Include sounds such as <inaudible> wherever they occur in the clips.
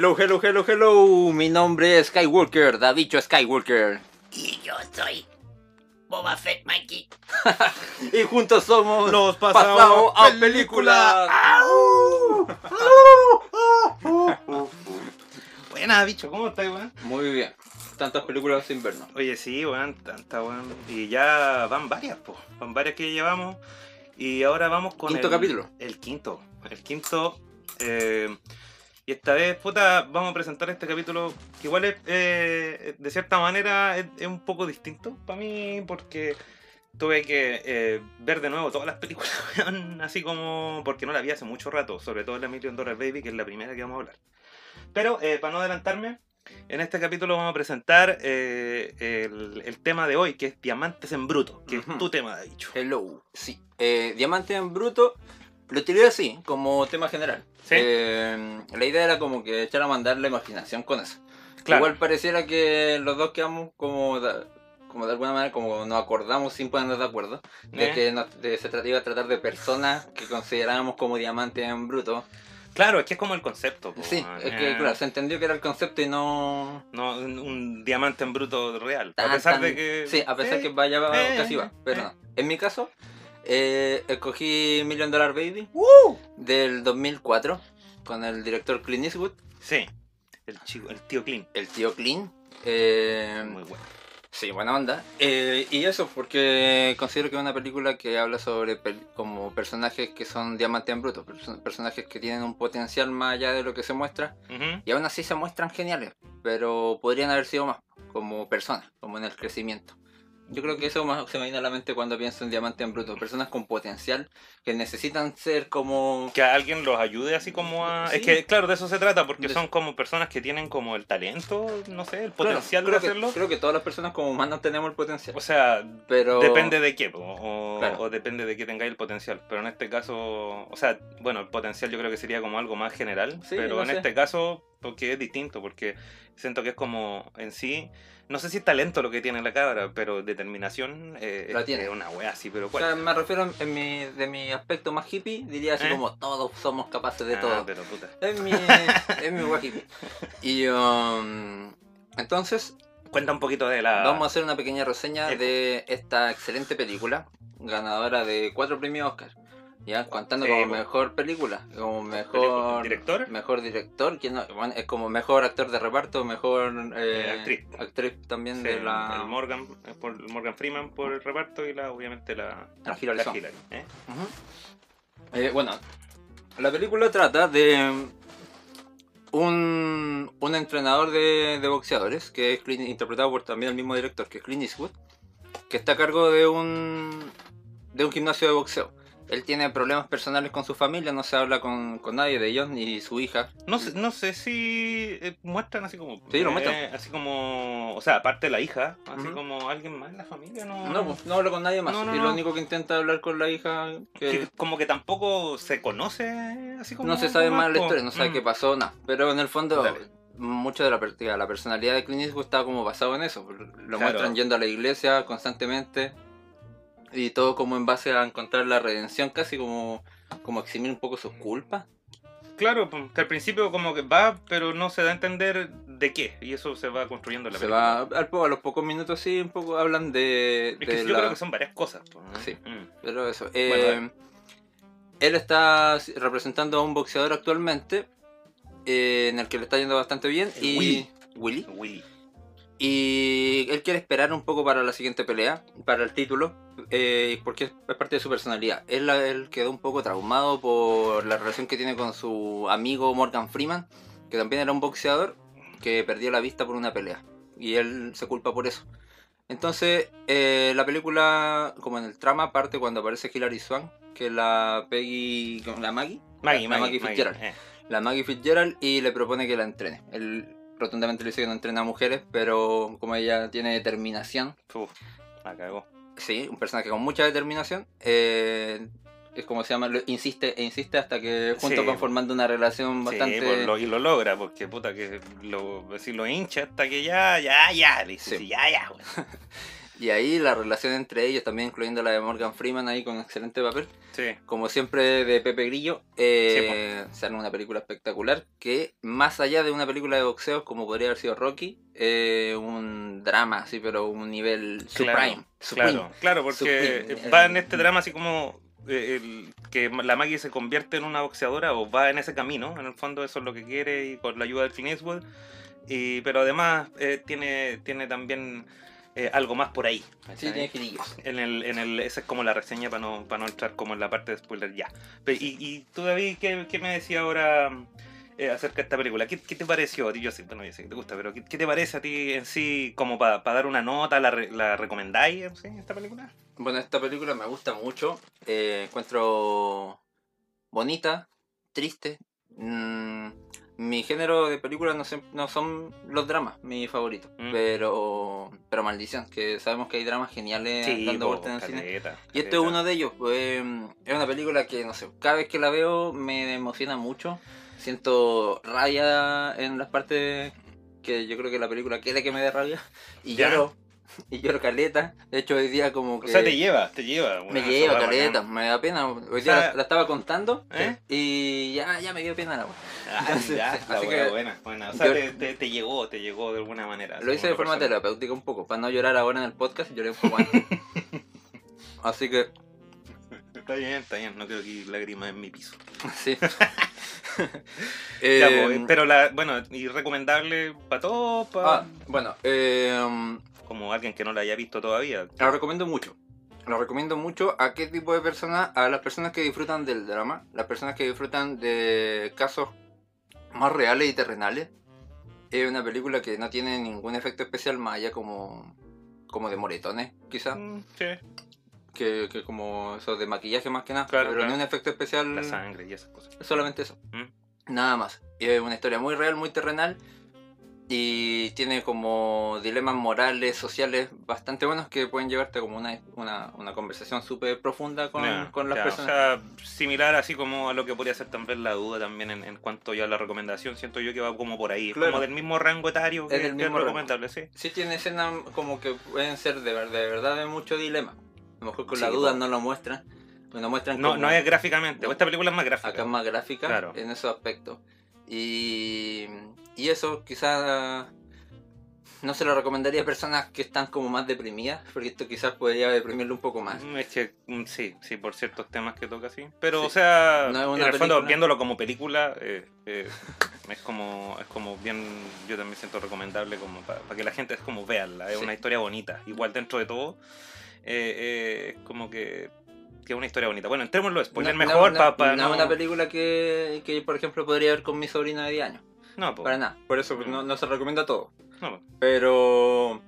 Hello, hello, hello, hello. Mi nombre es Skywalker, Davicho Skywalker. Y yo soy Boba Fett Mikey. <laughs> Y juntos somos Los Pasado pasados a a película. <laughs> Buena, bicho, ¿cómo estás, weón? Muy bien. Tantas películas sin vernos. Oye, sí, weón, tanta, weón. Y ya van varias, po. Van varias que llevamos. Y ahora vamos con Quinto el, capítulo. El quinto. El quinto. eh, y esta vez, puta, vamos a presentar este capítulo que igual es, eh, de cierta manera, es, es un poco distinto para mí porque tuve que eh, ver de nuevo todas las películas, <laughs> así como porque no la vi hace mucho rato, sobre todo la Million Dollar Baby, que es la primera que vamos a hablar. Pero, eh, para no adelantarme, en este capítulo vamos a presentar eh, el, el tema de hoy, que es Diamantes en Bruto, que es tu tema, dicho. Hello. Sí. Eh, Diamante en bruto. Lo tiré así, como tema general. Sí. Eh, la idea era como que echar a mandar la imaginación con eso. Claro. Igual pareciera que los dos quedamos como de, como de alguna manera como nos acordamos sin ponernos de acuerdo de Eh. que nos- de- se trataba de tratar de personas que considerábamos como diamantes en bruto. Claro, es que es como el concepto. po, Sí, es que Eh, claro, se entendió que era el concepto y no No, un, un diamante en bruto real. tan, a pesar tan- de que. Sí, a pesar Eh, que vaya eh, casi va, pero eh. no. En mi caso, eh, escogí Million Dollar Baby del 2004 con el director Clint Eastwood, Sí, el, chico, el tío Clean. el tío Clint. eh, Muy bueno. Sí, buena onda. Eh, y eso porque considero que es una película que habla sobre pel- como personajes que son diamantes en bruto, perso- personajes que tienen un potencial más allá de lo que se muestra y aún así se muestran geniales, pero podrían haber sido más como personas, como en el crecimiento. Yo creo que eso más se me viene a la mente cuando pienso en diamantes en bruto, personas con potencial que necesitan ser como Que alguien los ayude así como a... Sí. Es que, claro, de eso se trata, porque De- son como personas que tienen como el talento, no sé, el Claro, potencial creo de que- hacerlo. creo que todas las personas como humanos tenemos el potencial, O sea, pero depende de qué, o, Claro. o depende de qué tengáis el potencial. Pero en este caso, o sea, bueno, el potencial yo creo que sería como algo más general, Sí, pero en sé. este caso, porque es distinto, porque siento que es como en sí, no sé si es talento lo que tiene la cabra, pero determinación eh, La tiene. es una wea así, pero O ¿cuál? sea, me refiero en, mi, de mi aspecto más hippie, diría así ¿Eh? como todos somos capaces de Ah, todo. pero puta. Es mi, <laughs> es mi wea hippie. Y um, entonces Cuenta un poquito de la... vamos a hacer una pequeña reseña de esta excelente película, ganadora de cuatro premios Oscar. Ya, contando Sí, como po. mejor película, como mejor ¿director? mejor director, que no- bueno, es como mejor actor de reparto, mejor eh, Eh, actriz. también Sí, de la el Morgan, eh, por, Morgan Freeman por el reparto y la obviamente la, la. Hillary, ¿eh? Eh, bueno, la película trata de un, un entrenador de, de boxeadores, que es interpretado por también el mismo director, que es Clint Eastwood, que está a cargo de un, de un gimnasio de boxeo. Él tiene problemas personales con su familia, no se habla con, con nadie de ellos, ni su hija. No sé, no sé si eh, muestran así como. Sí, lo eh, muestran. así como. O sea, aparte de la hija, así como alguien más en la familia, ¿no? No, pues, no habla con nadie más. No, no, y lo único que intenta hablar con la hija, que, Que como que tampoco se conoce, así como. no se sabe más la historia, no sabe Mm. qué pasó, nada. Pero en el fondo, Dale. mucho de la, la personalidad de Clint Eastwood está como basado en eso. Lo muestran yendo a la iglesia constantemente y todo como en base a encontrar la redención, casi como, como eximir un poco sus culpas. Claro, pues, que al principio como que va, pero no se da a entender de qué. Y eso se va construyendo en la Se película. va, a los pocos minutos sí, un poco hablan de... Es yo creo que son varias cosas. pues, ¿no? Sí. Mm. Pero eso. eh, Bueno, él está representando a un boxeador actualmente, eh, en el que le está yendo bastante bien. El y Willy. Willy. Willy. Y él quiere esperar un poco para la siguiente pelea, para el título, eh, porque es, parte de su personalidad. Él, él quedó un poco traumado por la relación que tiene con su amigo Morgan Freeman, que también era un boxeador, que perdió la vista por una pelea. Y él se culpa por eso. Entonces, eh, la película, como en el trama, parte cuando aparece Hilary Swank, que es la Peggy, la Maggie, Maggie, la Maggie, Maggie Fitzgerald eh. la Maggie Fitzgerald y le propone que la entrene. Rotundamente le dice que no entrena a mujeres, pero como ella tiene determinación, Uf, la cagó. sí, un personaje con mucha determinación, eh, es como se llama, lo- insiste e insiste hasta que juntos Sí. van formando una relación bastante... Sí, pues, lo, y lo logra, porque puta que lo, si lo hincha hasta que ya, ya, ya, le dice, Sí. ya, ya, güey. <laughs> Y ahí la relación entre ellos, también incluyendo la de Morgan Freeman ahí con excelente papel, Sí. como siempre de Pepe Grillo, eh, se arma una película espectacular que más allá de una película de boxeo como podría haber sido Rocky, eh, un drama así, pero un nivel Claro, supreme. supreme. Claro, claro, porque Supreme. va en este drama así como eh, el, que la Maggie se convierte en una boxeadora o va en ese camino, en el fondo eso es lo que quiere y con la ayuda del Clint Eastwood, y, pero además eh, tiene, tiene también eh, algo más por ahí. Sí, tiene girillos. En el, en el, esa es como la reseña para no, para no entrar como en la parte de spoiler ya. Y, y tú, David, ¿qué, qué me decías ahora eh, acerca de esta película? ¿Qué, qué te pareció a ti? Yo sé, bueno, yo sé que te gusta, pero ¿qué, qué te parece a ti en sí como para dar una nota? ¿La, re- la recomendáis en sí, esta película? Bueno, esta película me gusta mucho. eh, encuentro bonita, triste. Mm, mi género de películas no, no son los dramas, mi favorito. Mm. Pero pero maldición, que sabemos que hay dramas geniales dando vueltas en el cine. caleta, Y este es uno de ellos. pues, es una película que, no sé, cada vez que la veo me emociona mucho. Siento rabia en las partes que yo creo que la película quiere que me dé rabia. Y Ya. lloro. <laughs> Y lloro caleta. De hecho, hoy día como O que... sea, te lleva, te lleva. Me lleva caleta, bacán. me da pena. Hoy O día sea, la, la estaba contando ¿eh? y ya, ya me dio pena la wea. Ah, Entonces, ya, la así wea que buena, buena. O sea, yo- te, te, te llegó, te llegó de alguna manera. Lo hice de forma persona. terapéutica un poco, para no llorar ahora en el podcast, lloré un poco antes. <laughs> Así que, Está bien, está bien, no quiero que lágrimas en mi piso. <laughs> sí. Ya, pues, pero la, bueno, y recomendable para todos, pa- ah, bueno, eh, como alguien que no la haya visto todavía. la recomiendo mucho. La recomiendo mucho a qué tipo de personas, a las personas que disfrutan del drama, las personas que disfrutan de casos más reales y terrenales. Es una película que no tiene ningún efecto especial más allá como, como de moretones, quizás. Mm, sí, que, que como eso de maquillaje más que nada, Claro, pero claro. ni un efecto especial, la sangre y esas cosas. solamente eso, Mm. nada más. Es una historia muy real, muy terrenal y tiene como dilemas morales, sociales bastante buenos que pueden llevarte como una, una, una conversación súper profunda con, con las personas. O sea, similar así como a lo que podría ser también la duda también en, en cuanto ya a la recomendación, siento yo que va como por ahí, Claro. como del mismo rango etario que Es que mismo recomendable, sí. Sí tiene escenas como que pueden ser de, de verdad de mucho dilema. A lo mejor con Sí, la duda no lo muestran. pues No muestran No, como- no es gráficamente, No. esta película es más gráfica. acá es más gráfica Claro. en esos aspectos. Y, y eso quizás no se lo recomendaría a personas que están como más deprimidas, porque esto quizás podría deprimirle un poco más. Mm, Es que mm, sí, sí, por ciertos temas que toca, sí. Pero, Sí. o sea, No es una en el fondo, viéndolo como película, eh, eh, <laughs> es como es como bien, yo también siento recomendable como para que la gente es como veanla, es Sí. una historia bonita. Igual dentro de todo, eh, es como que, que es una historia bonita. Bueno, entremos en los spoilers No- mejor no- para no es una película que, que, por ejemplo, podría ver con mi sobrina de 10 años. No, po, Para nada. Por eso no, no se recomienda todo. no, po. Pero...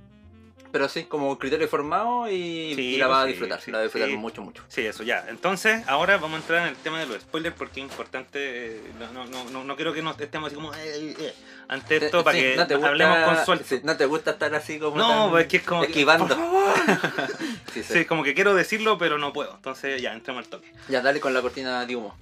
Pero sí, como criterio formado y, Sí, y la vas a disfrutar. sí, la vas a disfrutar sí. mucho, mucho. Sí, eso ya. Entonces, ahora vamos a entrar en el tema de los spoilers porque es importante. eh, No, no, no, no, no quiero que nos estemos así como. eh, eh, eh, ante esto, para Sí, que no te gusta- hablemos con suelto. sí, no te gusta estar así como... No, tan pues es que es como. que, Esquivando. por favor. <laughs> Sí, sí. Sí, como que quiero decirlo, pero no puedo. Entonces, ya, entremos al toque. Ya, dale con la cortina de humo.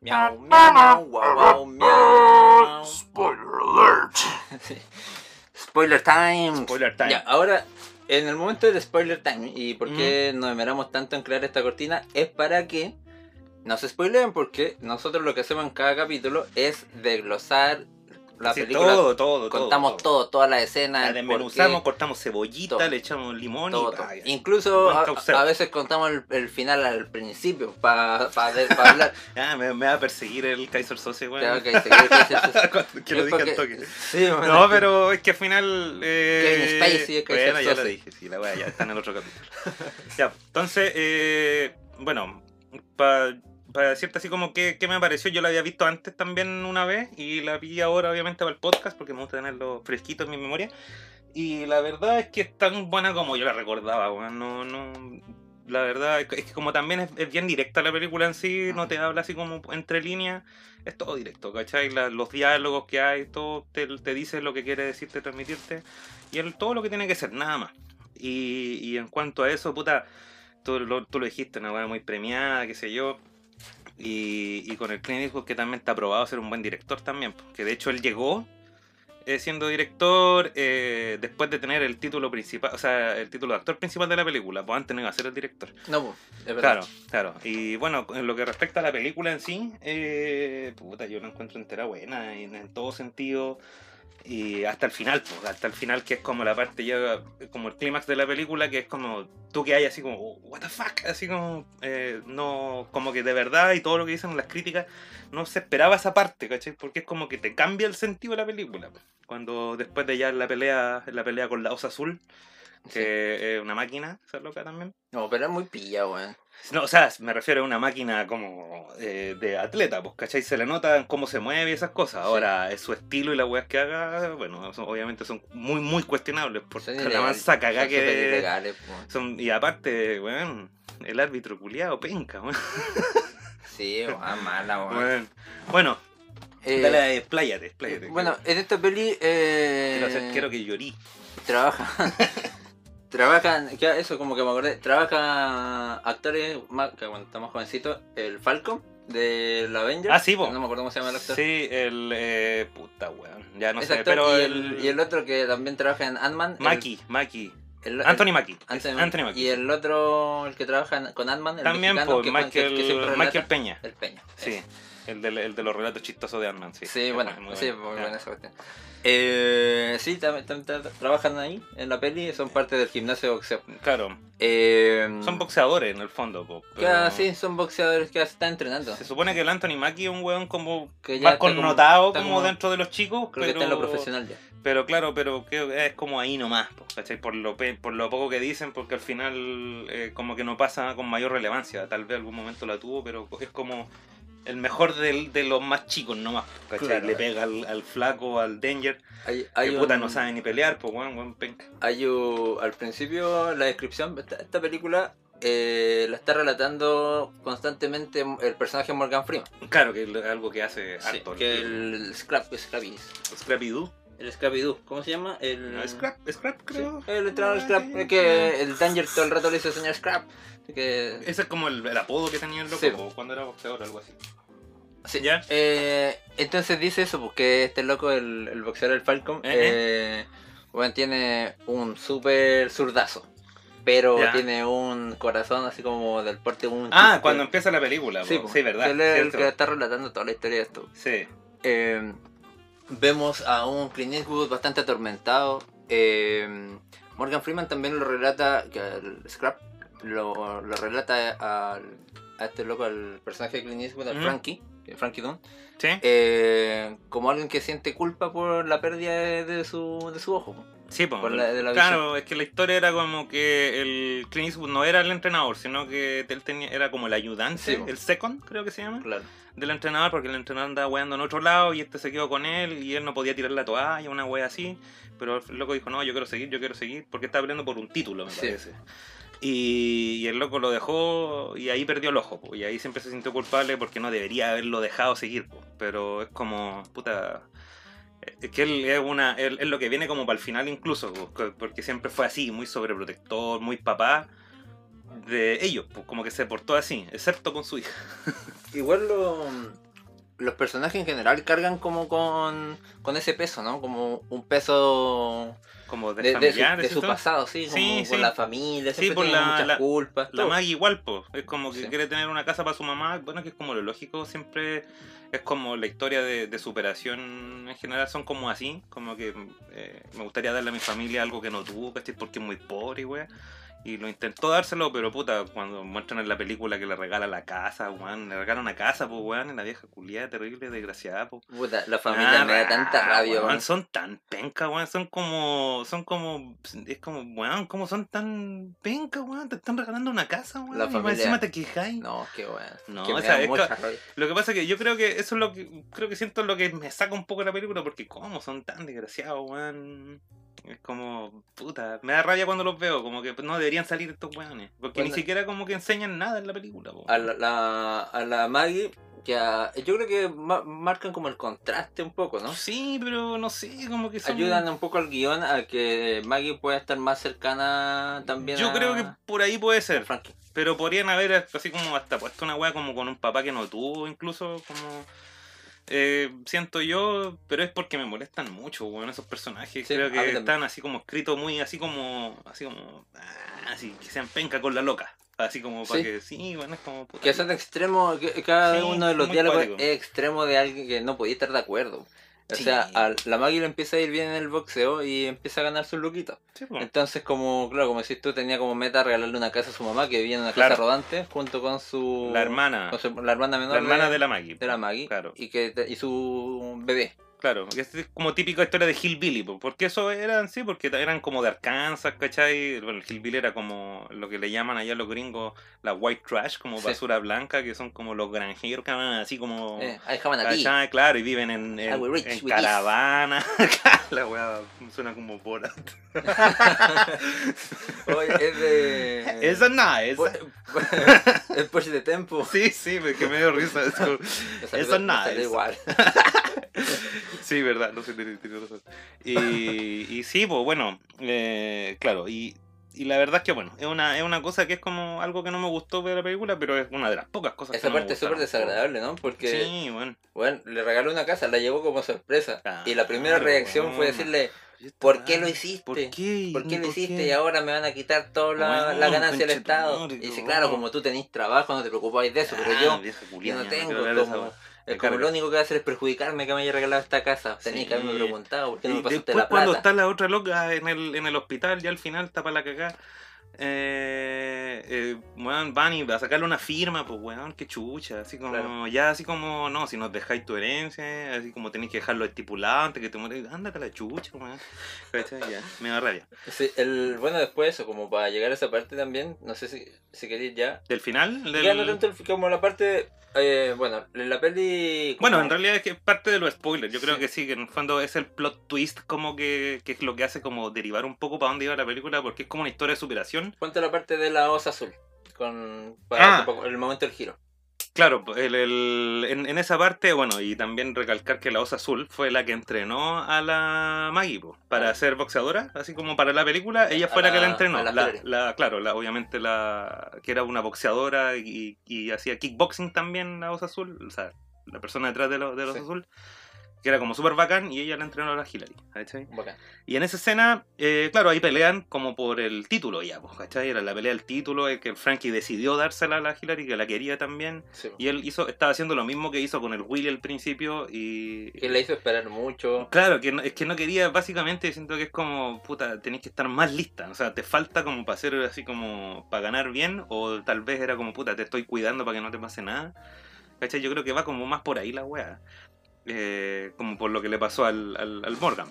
Miau, miau, miau, guau, miau. Spoiler alert. <laughs> Spoiler time. Spoiler time. Ya, ahora, en el momento del spoiler time, y por qué nos demoramos tanto en crear esta cortina, es para que no se spoileen, porque nosotros lo que hacemos en cada capítulo es desglosar la Sí, película. todo, todo, contamos todo. todo, todas las escenas. La desmenuzamos, cortamos cebollita, Todo. le echamos limón todo, y. todo. Incluso a, a veces contamos el, el final al principio, para hablar. Ya, <laughs> me, me va a perseguir el Kaiser weón. Tengo que que lo <laughs> dije al porque- toque. Sí, bueno, No, pero es que al final. Eh, Kevin Spacey es Kaiser Bueno, ya lo dije, sí, la wea ya está en el otro capítulo. ya, entonces, eh, bueno, para decirte así como que, que me pareció, yo la había visto antes también una vez y la vi ahora, obviamente, para el podcast porque me gusta tenerlo fresquito en mi memoria. Y la verdad es que es tan buena como yo la recordaba, weón. No, no. La verdad es que, como también es, es bien directa la película en sí, no te habla así como entre líneas, es todo directo, ¿cachai? La- los diálogos que hay, todo te, te dice lo que quiere decirte, transmitirte, y el, todo lo que tiene que ser, nada más. Y, y en cuanto a eso, puta, tú lo, tú lo dijiste, una weá muy premiada, qué sé yo. Y, y con el Clint Eastwood que también está aprobado a ser un buen director también, que de hecho él llegó eh, siendo director eh, después de tener el título principal, o sea, el título de actor principal de la película, pues antes no iba a ser el director. No, pues, es verdad. Claro, claro. Y bueno, en lo que respecta a la película en sí, eh, puta, yo la encuentro entera buena en, en todo sentido. Y hasta el final, pues, hasta el final, que es como la parte ya, como el clímax de la película, que es como tú que hay así como, "Oh, what the fuck, así como, eh, no, como que de verdad y todo lo que dicen las críticas, no se esperaba esa parte, ¿cachai? Porque es como que te cambia el sentido de la película. pues. Cuando después de ya la pelea, la pelea con la osa azul, que es una máquina, esa loca también. No, pero es muy pilla, weón. No, o sea, me refiero a una máquina como eh, de atleta, pues, ¿cachai? Se le nota cómo se mueve y esas cosas. Ahora, es su estilo y las weas que haga, bueno, son- obviamente son muy, muy cuestionables. Porque Son la mansa cagá que. ilegales. Son, y aparte, weón, el árbitro culiado, penca, weón. Sí, weón, <laughs> mala, weón. Bueno, Eh, dale, expláyate, expláyate. bueno, en esta peli eh, quiero, hacer- quiero que llorí. trabajan <laughs> trabajan eso como que me acordé trabajan actores más que cuando estamos jovencitos el Falcon de la Avengers Ah, sí, po. no me acuerdo cómo se llama el actor Sí, el. Eh, puta, weón. Ya no Ese sé, actor, pero y, el, y el otro que también trabaja en Ant-Man el- Maki, Maki. el- el- Anthony Mackie. es Anthony, Anthony Mackie. y el otro el que trabaja con Ant-Man el También, mexicano, pues, que- Michael, que- que relata- Michael Peña. el Peña Sí, ese. El de, el de los relatos chistosos de Ant-Man, sí. Sí, bueno, muy sí, muy buena esa cuestión. Eh, sí, también tam- tam- trabajan ahí en la peli, son parte del gimnasio de boxeo. Claro, Eh, son boxeadores en el fondo, po, que, pero sí, son boxeadores que están entrenando. Se supone que el Anthony Mackie es un weón como Que ya más connotado como, como- dentro de los chicos, Creo que pero, está en lo profesional ya. pero claro, pero que es como ahí nomás, po, ¿cachai? Por lo, pe- por lo poco que dicen, porque al final eh, como que no pasa con mayor relevancia, tal vez algún momento la tuvo, pero es como el mejor del- de los más chicos nomás, ¿cachai? Claro. Le pega al, al flaco, al Danger, Hay, hay que puta un- no sabe ni pelear, pues weón, weón penca. hay un- al principio la descripción, esta, esta película eh, la está relatando constantemente el personaje Morgan Freeman. Claro, que es algo que hace Sí, harto. que el Scrap, Scrappy. Scrappy Doo. El Scrappy Doo, ¿cómo se llama? El No, Scrap, Scrap Sí, creo. el entrenador Ah, Scrap, sí, es que el Danger todo el rato le dice señor Scrap. Que... Ese es como el, el apodo que tenía el loco Sí. cuando era boxeador o algo así. Sí. ¿Ya? Eh, entonces dice eso, porque este loco, el, el boxeador del Falcon, Eh, eh, bueno, tiene un súper zurdazo. Pero Ya. tiene un corazón así como del porte de un Ah, chiste. cuando empieza la película. Sí, sí, verdad. Él es el que está relatando toda la historia de esto. Sí. Eh, vemos a un Clint Eastwood bastante atormentado. Eh, Morgan Freeman también lo relata, que el Scrap lo, lo relata al, a este loco, al personaje de Clint Eastwood, al Mm. Frankie, que- Frankie Dunn, Sí. eh, como alguien que siente culpa por la pérdida de, de su, de su ojo. Sí, la- de la claro, es que la historia era como que el Clint Eastwood no era el entrenador, sino que él tenía, era como el ayudante, Sí, el second, creo que se llama, Claro. del entrenador, porque el entrenador andaba weando en otro lado y este se quedó con él y él no podía tirar la toalla, una wea así. Pero el loco dijo, no, yo quiero seguir, yo quiero seguir, porque estaba peleando por un título, me Sí. parece. Y, el loco lo dejó y ahí perdió el ojo, y ahí siempre se sintió culpable porque no debería haberlo dejado seguir, pero es como, puta, es que él es, lo que viene como para el final incluso, porque siempre fue así, muy sobreprotector, muy papá de ellos, como que se portó así, excepto con su hija. <laughs> Igual lo- los personajes en general cargan como con, con ese peso, ¿no? Como un peso Como de, de, de su, de su pasado, sí, como Sí, con sí. la familia, Sí, por tiene la- muchas la- culpas. La. Maggie igual, pues. Es como que quiere tener una casa para su mamá. Bueno, que es como lo lógico. Siempre es como la historia de, superación en general. Son como así. Como que eh, me gustaría darle a mi familia algo que no tuvo, ¿cachai? Porque es muy pobre, y wea. Y lo intentó dárselo, pero puta, cuando muestran en la película que le regala la casa, weón. Le regala una casa, pues, weón. En la vieja culiada, terrible, desgraciada, pues. Puta, la familia me da tanta rabia, weón. weón. Son tan penca, weón. Son como. Son como. Es como, weón, ¿cómo son tan penca, weón? Te están regalando una casa, weón. La y familia- encima te quejáis. No, qué bueno. No, que o sea, es que-. Lo que pasa es que yo creo que eso es lo que. Creo que siento lo que me saca un poco de la película, porque ¿cómo son tan desgraciados, weón? Es como, puta, me da rabia cuando los veo, como que no deberían salir estos weones. Porque Bueno. ni siquiera como que enseñan nada en la película, po. A la, la- a la Maggie, que a- yo creo que ma- marcan como el contraste un poco, ¿no? Sí, pero no sé, como que son... Ayudan un poco al guion a que Maggie pueda estar más cercana también Yo a, creo que por ahí puede ser. Frankie. Pero podrían haber así como hasta puesto una weá como con un papá que no tuvo, incluso como. Eh, siento yo, pero es porque me molestan mucho, weón, esos personajes. Sí, Creo que están así como escritos muy, así como, así como, ah, así que sean penca con la loca. Así como para Sí. que, sí, bueno, es como... puta, Que son extremos, que cada Sí, uno de los diálogos cuático. es extremo de alguien que no podía estar de acuerdo. O Sí. sea, a la Maggie le empieza a ir bien en el boxeo y empieza a ganar sus luquitos. sí, po. Entonces, como, claro, como decís tú, tenía como meta regalarle una casa a su mamá que vivía en una Claro. casa rodante junto con su. la hermana, con su- la hermana menor. la hermana de la Maggie. de la Maggie. Claro. Y, que, y su bebé. Claro, que es como típica historia de Hillbilly, po, porque eso eran, sí, porque eran como de Arkansas, ¿cachai? Bueno, el Hillbilly era como lo que le llaman allá los gringos la white trash, como Sí. basura blanca, que son como los granjeros, que van así como... Eh. Claro, y viven en, en, reach en with caravana. <laughs> la weá suena como Borat. <laughs> Es de. Esa no, esa. Pu- Es Push de Tempo. Sí, sí, me- que me dio risa. es <laughs> Eso nada, salió eso. igual. Sí, verdad, no sé, tiene, razón. Y, y sí, pues bueno, eh, claro, y, y la verdad es que bueno, es una, es una cosa que es como algo que no me gustó de la película, pero es una de las pocas cosas Esa que no me parte es súper desagradable, ¿no? Porque, Sí, bueno. bueno, le regaló una casa, la llevó como sorpresa. y la primera Claro, reacción fue weón. decirle, ¿por qué lo hiciste? ¿Por qué? ¿Por qué lo ¿Por hiciste? qué? Y ahora me van a quitar toda la, la ganancia del Estado. Y dice, claro, como tú tenés trabajo, no te preocupáis de eso, pero Ah, yo, vieja yo culiao, no tengo, como. Es como lo único que va a hacer es perjudicarme que me haya regalado esta casa. Tenéis que haberme Sí. preguntado, ¿por qué no me pasaste después la cuando plata? está la otra loca en el, en el hospital, ya al final está para la cagada. Eh, eh, weón, van y a sacarle una firma, pues weón, qué chucha, así como, Claro. ya así como, no, si nos dejáis tu herencia, así como tenéis que dejarlo estipulado antes que te mueras, ándate a la chucha, weón. Me da rabia. Sí, el, bueno, después eso, como para llegar a esa parte también, no sé si, si queréis ya. ¿Del final? Del... Ya no tanto como la parte, eh, bueno, en la peli... como- Bueno, en realidad es que es parte de los spoilers. Yo creo Sí. que sí, que en el fondo es el plot twist como que, que es lo que hace como derivar un poco para dónde iba la película, porque es como una historia de superación. Cuenta la parte de la osa azul, con, para Ah. el momento del giro. Claro, el, el- en, en esa parte, bueno, y también recalcar que la Osa Azul fue la que entrenó a la Maggie po, para Ah. ser boxeadora, así como para la película, ella fue la, que la la- entrenó. la La, la- claro, la, obviamente la que era una boxeadora y, y hacía kickboxing también la Osa Azul, o sea, la persona detrás de, la Osa Sí. Azul, que era como súper bacán y ella la entrenó a la Hillary, ¿cachai? Bacán. Y en esa escena, eh, claro, ahí pelean como por el título ya, pues, ¿cachai? Era la pelea del título, eh, que Frankie decidió dársela a la Hillary, que la quería también. Sí. Y él hizo, estaba haciendo lo mismo que hizo con el Willy al principio y... Que la hizo esperar mucho. Claro, que no- es que no quería, básicamente siento que es como, puta, tenés que estar más lista, o sea, te falta como para hacer así como, para ganar bien, o tal vez era como, puta, te estoy cuidando para que no te pase nada. ¿Cachai? Yo creo que va como más por ahí la wea, Eh, como por lo que le pasó al, al, al Morgan.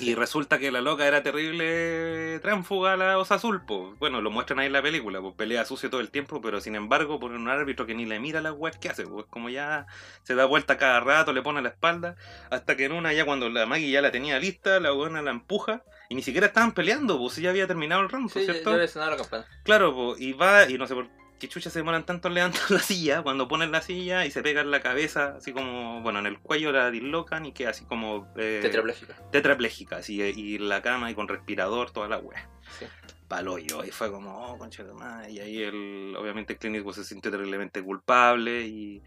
Y resulta que la loca era terrible tránfuga la Osa Azul, pues. Bueno, lo muestran ahí en la película, pues pelea sucio todo el tiempo, pero sin embargo ponen un árbitro que ni le mira las weas que hace, pues como ya se da vuelta cada rato, le pone la espalda, hasta que en una ya cuando la Maggie ya la tenía lista, la buena la empuja, y ni siquiera estaban peleando, pues ya había terminado el round, Sí, ¿cierto? ya había sonado la campana. Claro, pues, y va, y no sé por qué chucha se demoran tanto en levantar <laughs> la silla, cuando ponen la silla y se pegan la cabeza, así como, bueno, en el cuello la dislocan y queda así como... eh, Tetrapléjica. tetrapléjica, así, y la cama y con respirador, toda la wea. Sí. Palo yo, y fue como, oh, concha de madre. Y ahí el, obviamente Clint Eastwood se sintió terriblemente culpable y,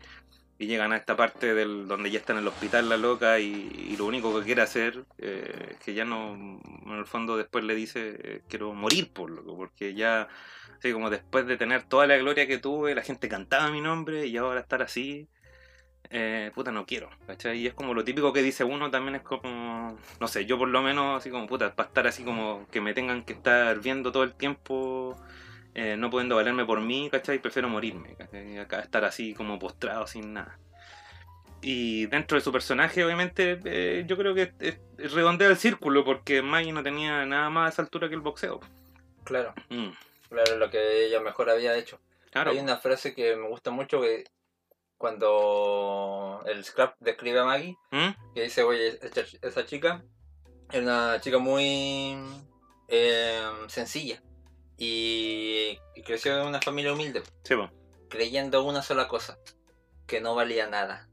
y llegan a esta parte del donde ya está en el hospital la loca y, lo único que quiere hacer, eh, que ya no, en el fondo después le dice, eh, quiero morir por loco, porque ya, así como después de tener toda la gloria que tuve, la gente cantaba mi nombre y ahora estar así, eh, puta, no quiero, ¿cachai? Y es como lo típico que dice uno, también es como, no sé, yo por lo menos, así como, puta, para estar así como que me tengan que estar viendo todo el tiempo, eh, no pudiendo valerme por mí, ¿cachai? Prefiero morirme, ¿cachai? Acá estar así como postrado sin nada. Y dentro de su personaje, obviamente, eh, yo creo que redondea el círculo, porque Maggie no tenía nada más a esa altura que el boxeo. Claro, Mm, claro, lo que ella mejor había hecho. claro. Hay una frase que me gusta mucho que cuando el Scrap describe a Maggie, ¿Mm? que dice, oye, esa, chica es una chica muy eh, sencilla y, creció en una familia humilde, Sí, po. creyendo una sola cosa, que no valía nada.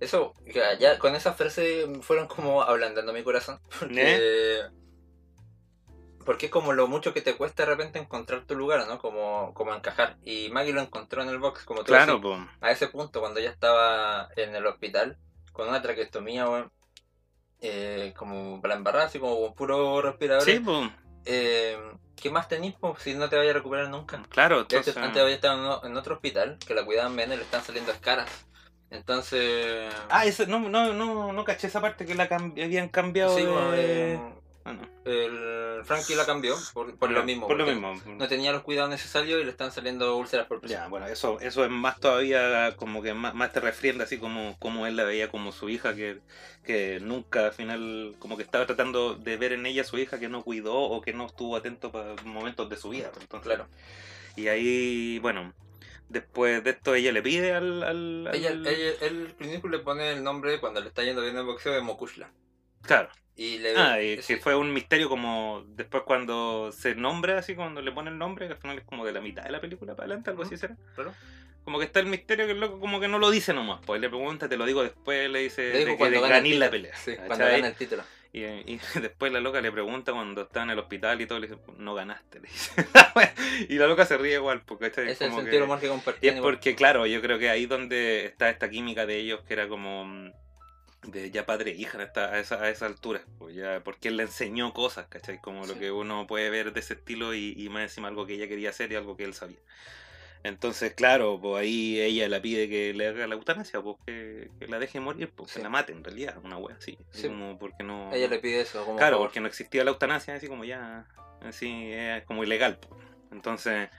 Eso, ya, ya con esa frase fueron como ablandando mi corazón. <laughs> Porque, porque es como lo mucho que te cuesta de repente encontrar tu lugar, ¿no? Como, como encajar. Y Maggie lo encontró en el box, como tú Claro, decís. po. A ese punto, cuando ya estaba en el hospital, con una traqueostomía, weón. Eh, como para embarrar, así como con puro respirador. Sí, Eh, ¿Qué más tenís, po, si no te vayas a recuperar nunca? claro, De hecho, entonces... antes había estado en, otro hospital que la cuidaban bien y le están saliendo escaras. Entonces. Ah, eso, no, no, no, no caché esa parte que la cam- habían cambiado sí, de... Ah, no. el Frankie la cambió por, por lo mismo. Por lo mismo. No tenía los cuidados necesarios y le están saliendo úlceras por presión. Ya, bueno, eso, eso es más todavía como que más, más te refrienda así como, como él la veía como su hija, que, que nunca al final como que estaba tratando de ver en ella su hija que no cuidó o que no estuvo atento para momentos de su vida. pues, Entonces, Claro. Y ahí, bueno, después de esto ella le pide al... al- al- Ella, ella, el clínico le pone el nombre cuando le está yendo bien el boxeo de Mokushla. Claro. Y le Ah, y que fue un misterio como después cuando se nombra, así cuando le pone el nombre, que al final es como de la mitad de la película para adelante, algo así será. claro. Como que está el misterio que el loco como que no lo dice nomás, pues le pregunta, te lo digo después, le dice Le de que el la pelea. Sí, cuando gana el título. Y, y <laughs> después la loca le pregunta cuando está en el hospital y todo, le dice, no ganaste, le dice. <laughs> y la loca se ríe igual, porque. Ese es el Como sentido del que- humor que y compartían. es porque, claro, yo creo que ahí donde está esta química de ellos, que era como mm, de ya padre e hija a, esta- a esa, a esa altura. Pues ya, porque él le enseñó cosas, ¿cachai? Como lo que uno puede ver de ese estilo y, y más encima algo que ella quería hacer y algo que él sabía. Entonces, claro, pues ahí ella la pide que le haga la eutanasia, pues que, que la deje morir, pues Sí. que la mate en realidad, una wea así. Sí. como porque no... Ella le pide eso. Como Claro, porque no existía la eutanasia, así como ya, así es como ilegal. po. Entonces,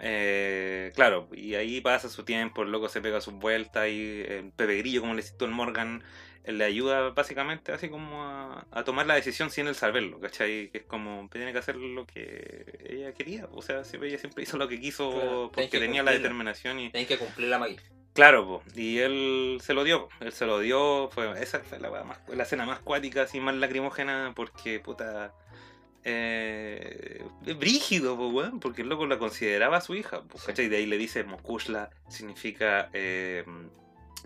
eh, claro, y ahí pasa su tiempo, el loco se pega sus vueltas y el Pepe Grillo, como le citó el Morgan, él le ayuda básicamente así como a, a tomar la decisión sin él saberlo, ¿cachai? Que es como, tiene que hacer lo que ella quería, o sea, siempre, ella siempre hizo lo que quiso Claro, porque tenés que tenía la determinación y... Tenéis que cumplir la magia. Claro, po, y él se lo dio, él se lo dio, fue, esa fue la, más, la escena más cuática, así más lacrimógena, porque puta, eh, es brígido, porque el loco la consideraba su hija, Sí. ¿cachai? De ahí le dice Mokushla, significa eh,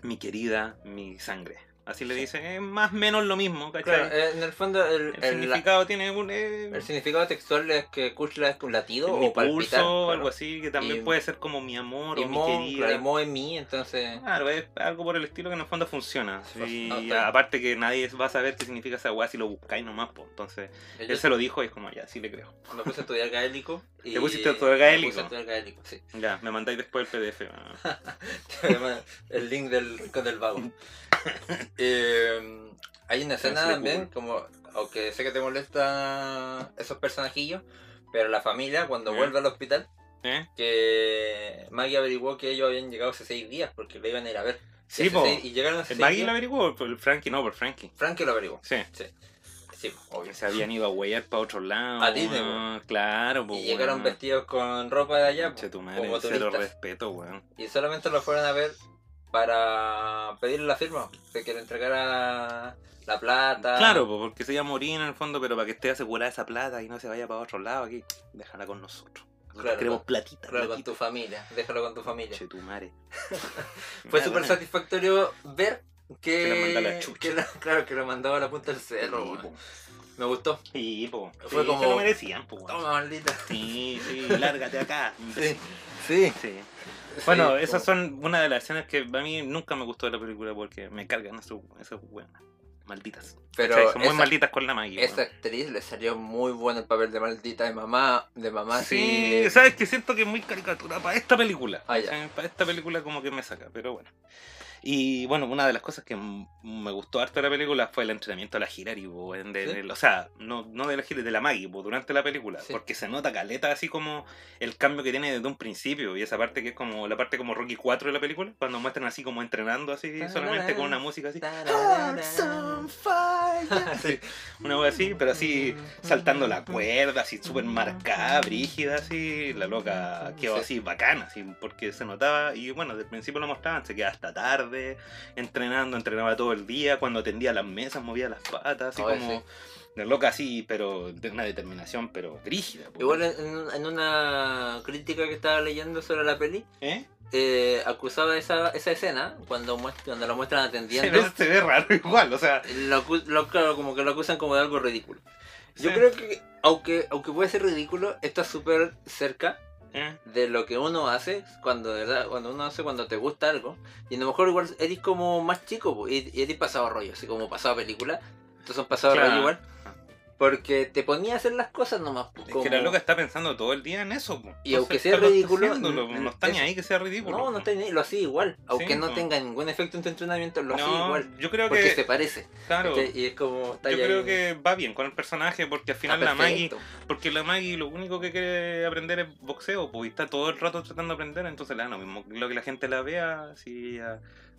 mi querida, mi sangre. Así le dice, es más o menos lo mismo, ¿cachai? Claro, eh, en el fondo, el, el, el- significado tiene un... eh, el significado textual es que Kushla es un latido mi o palpitar. pulso, claro. algo así, que también Y- puede ser como mi amor Y o mi Mo, querida. claro, y Mo es mí, entonces. Claro, es algo por el estilo que en el fondo funciona. Pues, Y no, aparte que nadie va a saber qué significa esa weá si lo buscáis nomás, pues. Entonces, Yo él se lo dijo y es como, ya, sí le creo. me puse a estudiar gaélico. <laughs> Y ¿Te pusiste a estudiar me gaélico? puse a estudiar gaélico, sí. Ya, me mandáis después el PDF. ah. <laughs> el link del rincón del vago. <laughs> <laughs> Eh, hay una escena también, como, aunque sé que te molesta esos personajillos, pero la familia cuando ¿Eh? vuelve al hospital, ¿Eh? que Maggie averiguó que ellos habían llegado hace seis días porque le iban a ir a ver. Sí, Hace po. seis- Y llegaron hace ¿El seis Maggie días. lo averiguó? El Frankie, no, por Frankie. Frankie lo averiguó. Sí. Sí, obvio. Que se habían ido a huellar para otro lado. A Disney. Claro, pues. Y llegaron vestidos con ropa de allá, Che, tu madre, como cero turistas. respeto, weón. Y solamente lo fueron a ver para pedirle la firma, de que le entregara la plata. Claro, porque se iba a morir en el fondo, pero para que esté asegurada esa plata y no se vaya para otro lado aquí, déjala con nosotros. Nosotros Claro, queremos con- platita, Claro, con platita. tu familia, déjalo con tu familia. Che, tu madre. <laughs> Fue súper bueno. satisfactorio ver que, Que la chucha. que la- claro, que lo mandaba a la punta del cerro. Sí. Me gustó. Sí, po. Fue Sí, como- Se lo merecían, po. Toma, maldita. Sí, sí, lárgate acá. <laughs> Sí, sí. Sí. Bueno, Sí, esas como- son una de las escenas que a mí nunca me gustó de la película porque me cargan esas esas weonas. Malditas. Pero son muy esa, malditas con la Maggie. esa actriz le salió muy bueno el papel de maldita de mamá. De mamá, Sí, sí. sabes que siento que es muy caricatura para esta película. Ah. Para esta película como que me saca, pero bueno. Y bueno, una de las cosas que me gustó harto de la película fue el entrenamiento de la Hirari, weón, de- ¿Sí? de- o sea, no, no de la Hirari, de la Maggie, durante la película, Sí. porque se nota caleta así como el cambio que tiene desde un principio, y esa parte que es como la parte como Rocky 4 de la película, cuando muestran así como entrenando así solamente con una música así. Hearts on fire. <laughs> Sí, una wea así, pero así saltando la cuerda, así súper marcada, brígida, así, la loca quedó Sí. así bacana, así, porque se notaba, y bueno, desde el principio lo mostraban, se quedaba hasta tarde, entrenando, entrenaba todo el día, cuando tendía las mesas, movía las patas, así Ay, como, sí. la loca así, pero de una determinación, pero brígida. po. Igual en, en una crítica que estaba leyendo sobre la peli, ¿Eh? eh, acusaba esa, esa escena cuando, muest- cuando lo muestran Se atendiendo. ve, se ve raro igual, o sea, Lo, claro, como que lo acusan como de algo ridículo. Yo Sí. creo que, aunque, aunque puede ser ridículo, está súper cerca ¿Eh? de lo que uno hace cuando de verdad cuando uno hace cuando te gusta algo y a lo mejor igual eres como más chico po, y, y eres pasado rollo así como pasado película entonces son pasado Claro. rollo igual porque te ponía a hacer las cosas nomás po, Es como- que la loca está pensando todo el día en eso. po. Y aunque sea está ridículo, No está ni ahí que sea ridículo. no no tenía lo hacía igual aunque Sí, no tenga ningún efecto en tu entrenamiento lo hacía No, igual yo creo porque que. se parece Claro. y es como está Yo ahí- creo que va bien con el personaje porque al está final la Maggie, porque la Maggie lo único que quiere aprender es boxeo, pues y está todo el rato tratando de aprender, entonces le da lo mismo lo que la gente la vea, si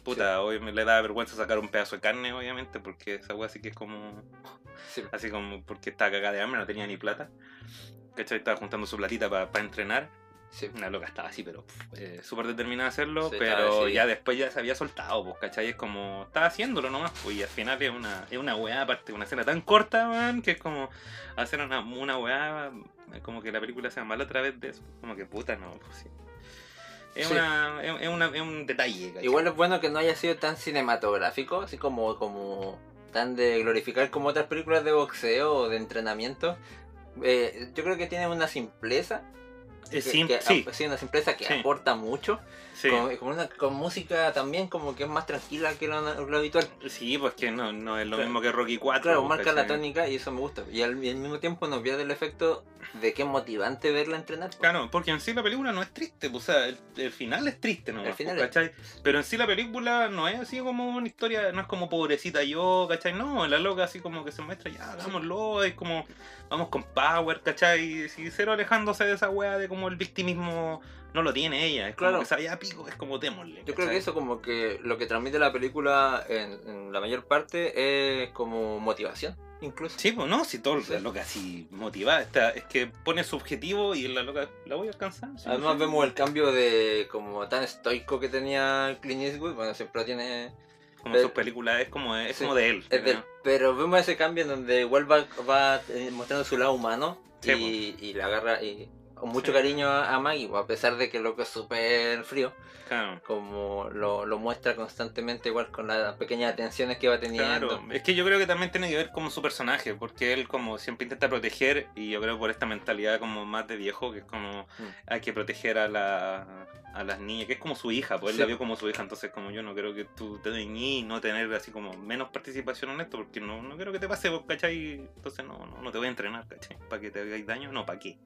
puta, hoy me le da vergüenza sacar un pedazo de carne, obviamente, porque esa wea sí que es como Sí. así como porque estaba cagada de hambre, no tenía ni plata. ¿Cachai? Estaba juntando su platita para entrenar. Sí. Una loca estaba así, pero eh, súper determinada a hacerlo, Sí, pero ya después ya se había soltado, pues, ¿cachai? Es como, estaba haciéndolo nomás, pues, y al final es una, es una weá, aparte, una escena tan corta, man, que es como hacer una, una weá, como que la película sea mala a través de eso, como que puta, no, pues sí. Es, Sí. una, es, es una, es un detalle, ¿cachai? Igual es bueno que no haya sido tan cinematográfico, así como, como tan de glorificar como otras películas de boxeo o de entrenamiento. Eh, yo creo que tiene una simpleza. Que- sim- que- sí, sí, una simpleza que Sí. aporta mucho. Sí. Con, con una, con música también como que es más tranquila que lo, lo habitual. Sí, pues que no, no es lo Claro. mismo que Rocky 4. Claro, pues, marca la tónica y eso me gusta. Y al, y al mismo tiempo nos pierde el efecto de que es motivante verla entrenar. pues. Claro, porque en sí la película no es triste, pues, o sea, el, el final es triste nomás, El final pues. Pero en sí la película no es así como una historia, no es como pobrecita yo, ¿cachai? No, la loca así como que se muestra, ya, hagámoslo, es como, vamos con power, ¿cachai? Y cero alejándose de esa weá de como el victimismo no lo tiene ella, es Claro. como que sabía pico, es como démosle. Yo creo que eso como que lo que transmite la película en, en la mayor parte es como motivación, incluso. Sí, pues no, si todo Sí. la loca así motivada, está, es que pone su objetivo y la loca, ¿la voy a alcanzar? Además vemos el cambio de como tan estoico que tenía Clint Eastwood, bueno, siempre lo tiene... Como el- sus películas, es como, es Sí, como de él. es pero vemos ese cambio en donde igual va, va eh, mostrando su lado humano Sí, y, y le agarra y, con mucho Sí. cariño a, a Maggie, a pesar de que el loco es súper frío, Claro. como lo, lo muestra constantemente igual con las pequeñas atenciones que va teniendo. Claro, es que yo creo que también tiene que ver como su personaje, porque él como siempre intenta proteger y yo creo por esta mentalidad como más de viejo, que es como Mm. hay que proteger a la a las niñas, que es como su hija, pues él Sí. la vio como su hija, entonces como yo no creo que tú te deñí y no tener así como menos participación en esto, porque no, no quiero que te pase, ¿cachai? Entonces no, no, no te voy a entrenar, ¿cachai? Para que te hagáis daño, no, ¿para qué?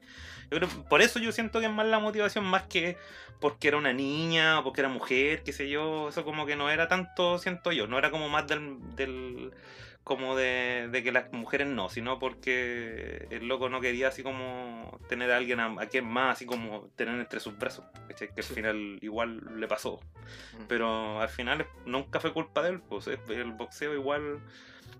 Yo creo, por eso yo siento que es más la motivación, más que porque era una niña o porque era mujer, qué sé yo, eso como que no era tanto, siento yo, no era como más del, del como de, de que las mujeres no, sino porque el loco no quería así como tener a alguien a, a quien más, así como tener entre sus brazos, que al Sí. final igual le pasó, Mm. pero al final nunca fue culpa de él, pues el boxeo igual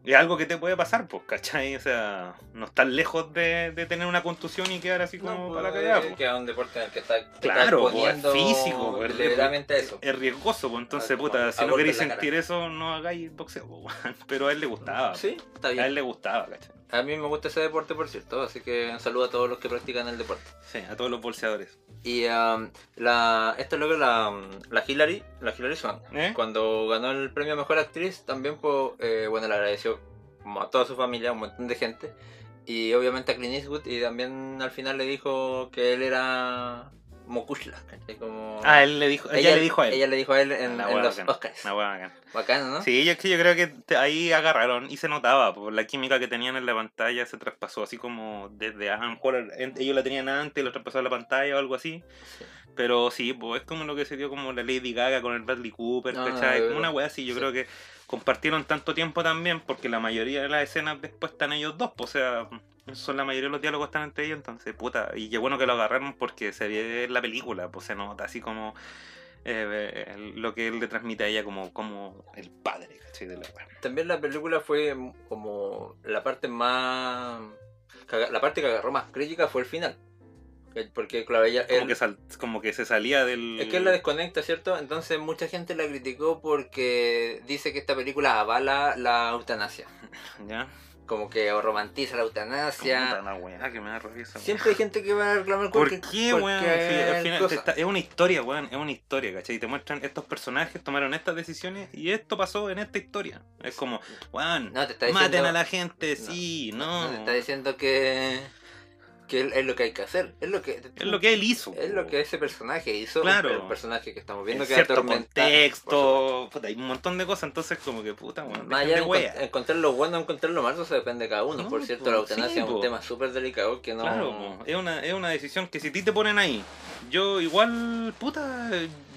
es algo que te puede pasar, pues, ¿cachai? O sea, no estás lejos de, de tener una contusión y quedar así como No, para pues, callado. que es un deporte en el que está, te Claro, está pues, es físico, pues, es a eso. Es riesgoso, pues entonces, puta, a si no queréis la cara. sentir eso, no hagáis boxeo, pues, <laughs> weón. pero a él le gustaba. Sí, está A bien. él le gustaba, ¿cachai? A mí me gusta ese deporte, por cierto, así que un saludo a todos los que practican el deporte. Sí, a todos los bolseadores. Y um, la, esto es lo que la, la Hillary, la Hillary Swank, ¿Eh? cuando ganó el premio Mejor Actriz, también pues, eh, bueno, le agradeció como a toda su familia, a un montón de gente, y obviamente a Clint Eastwood, y también al final le dijo que él era Mokushla, ¿cachai? Como... Ah, él le dijo, ella, le dijo a él. Ella le dijo a él en, Una en los bacán, Oscars. Bacán. Bacano, ¿no? Sí, es que yo creo que te- ahí agarraron y se notaba, por la química que tenían en la pantalla se traspasó así como desde a mejor en- ellos la tenían antes, lo traspasó a la pantalla o algo así. Sí. Pero sí, pues es como lo que se dio como la Lady Gaga con el Bradley Cooper, No, ¿cachai? no, Como una wea así, yo sí. creo que compartieron tanto tiempo también, porque la mayoría de las escenas después están ellos dos, pues, o sea, son la mayoría de los diálogos están entre ellos, entonces, puta, y qué bueno que lo agarraron porque se ve en la película, pues se nota así como eh, lo que él le transmite a ella como, como el padre, ¿cachai? De la. También la película fue como la parte más. La parte que agarró más crítica fue el final. Que- Porque, claro, ella. Como, él- que sal- como que se salía del... es que él la desconecta, ¿cierto? Entonces mucha gente la criticó porque dice que esta película avala la eutanasia. <laughs> ¿Ya? Como que romantiza la Puta, eutanasia. la wea que me da rabia esa. Siempre hay gente que va a reclamar ¿Por cualquier- qué, weón? Sí, cualquier al final está- es una historia, weón. Es una historia, ¿cachai? Y te muestran estos personajes tomaron estas decisiones y esto pasó en esta historia. Es como, weón, No, diciendo. maten a la gente, no, sí, no no. te está diciendo que. Que es, es lo que hay que hacer. Es lo que, Es lo que él hizo. es lo que ese personaje hizo. Claro. El personaje que estamos viendo en que cierto contexto, puta, hay un montón de cosas, entonces como que puta, weón, Más allá de encont- encontrar lo bueno o encontrar lo malo, eso depende de cada uno. No, por cierto, pues, la eutanasia sí, es un pues. tema súper delicado que no. Claro, po, es una, es una decisión que si ti te ponen ahí, yo igual, puta,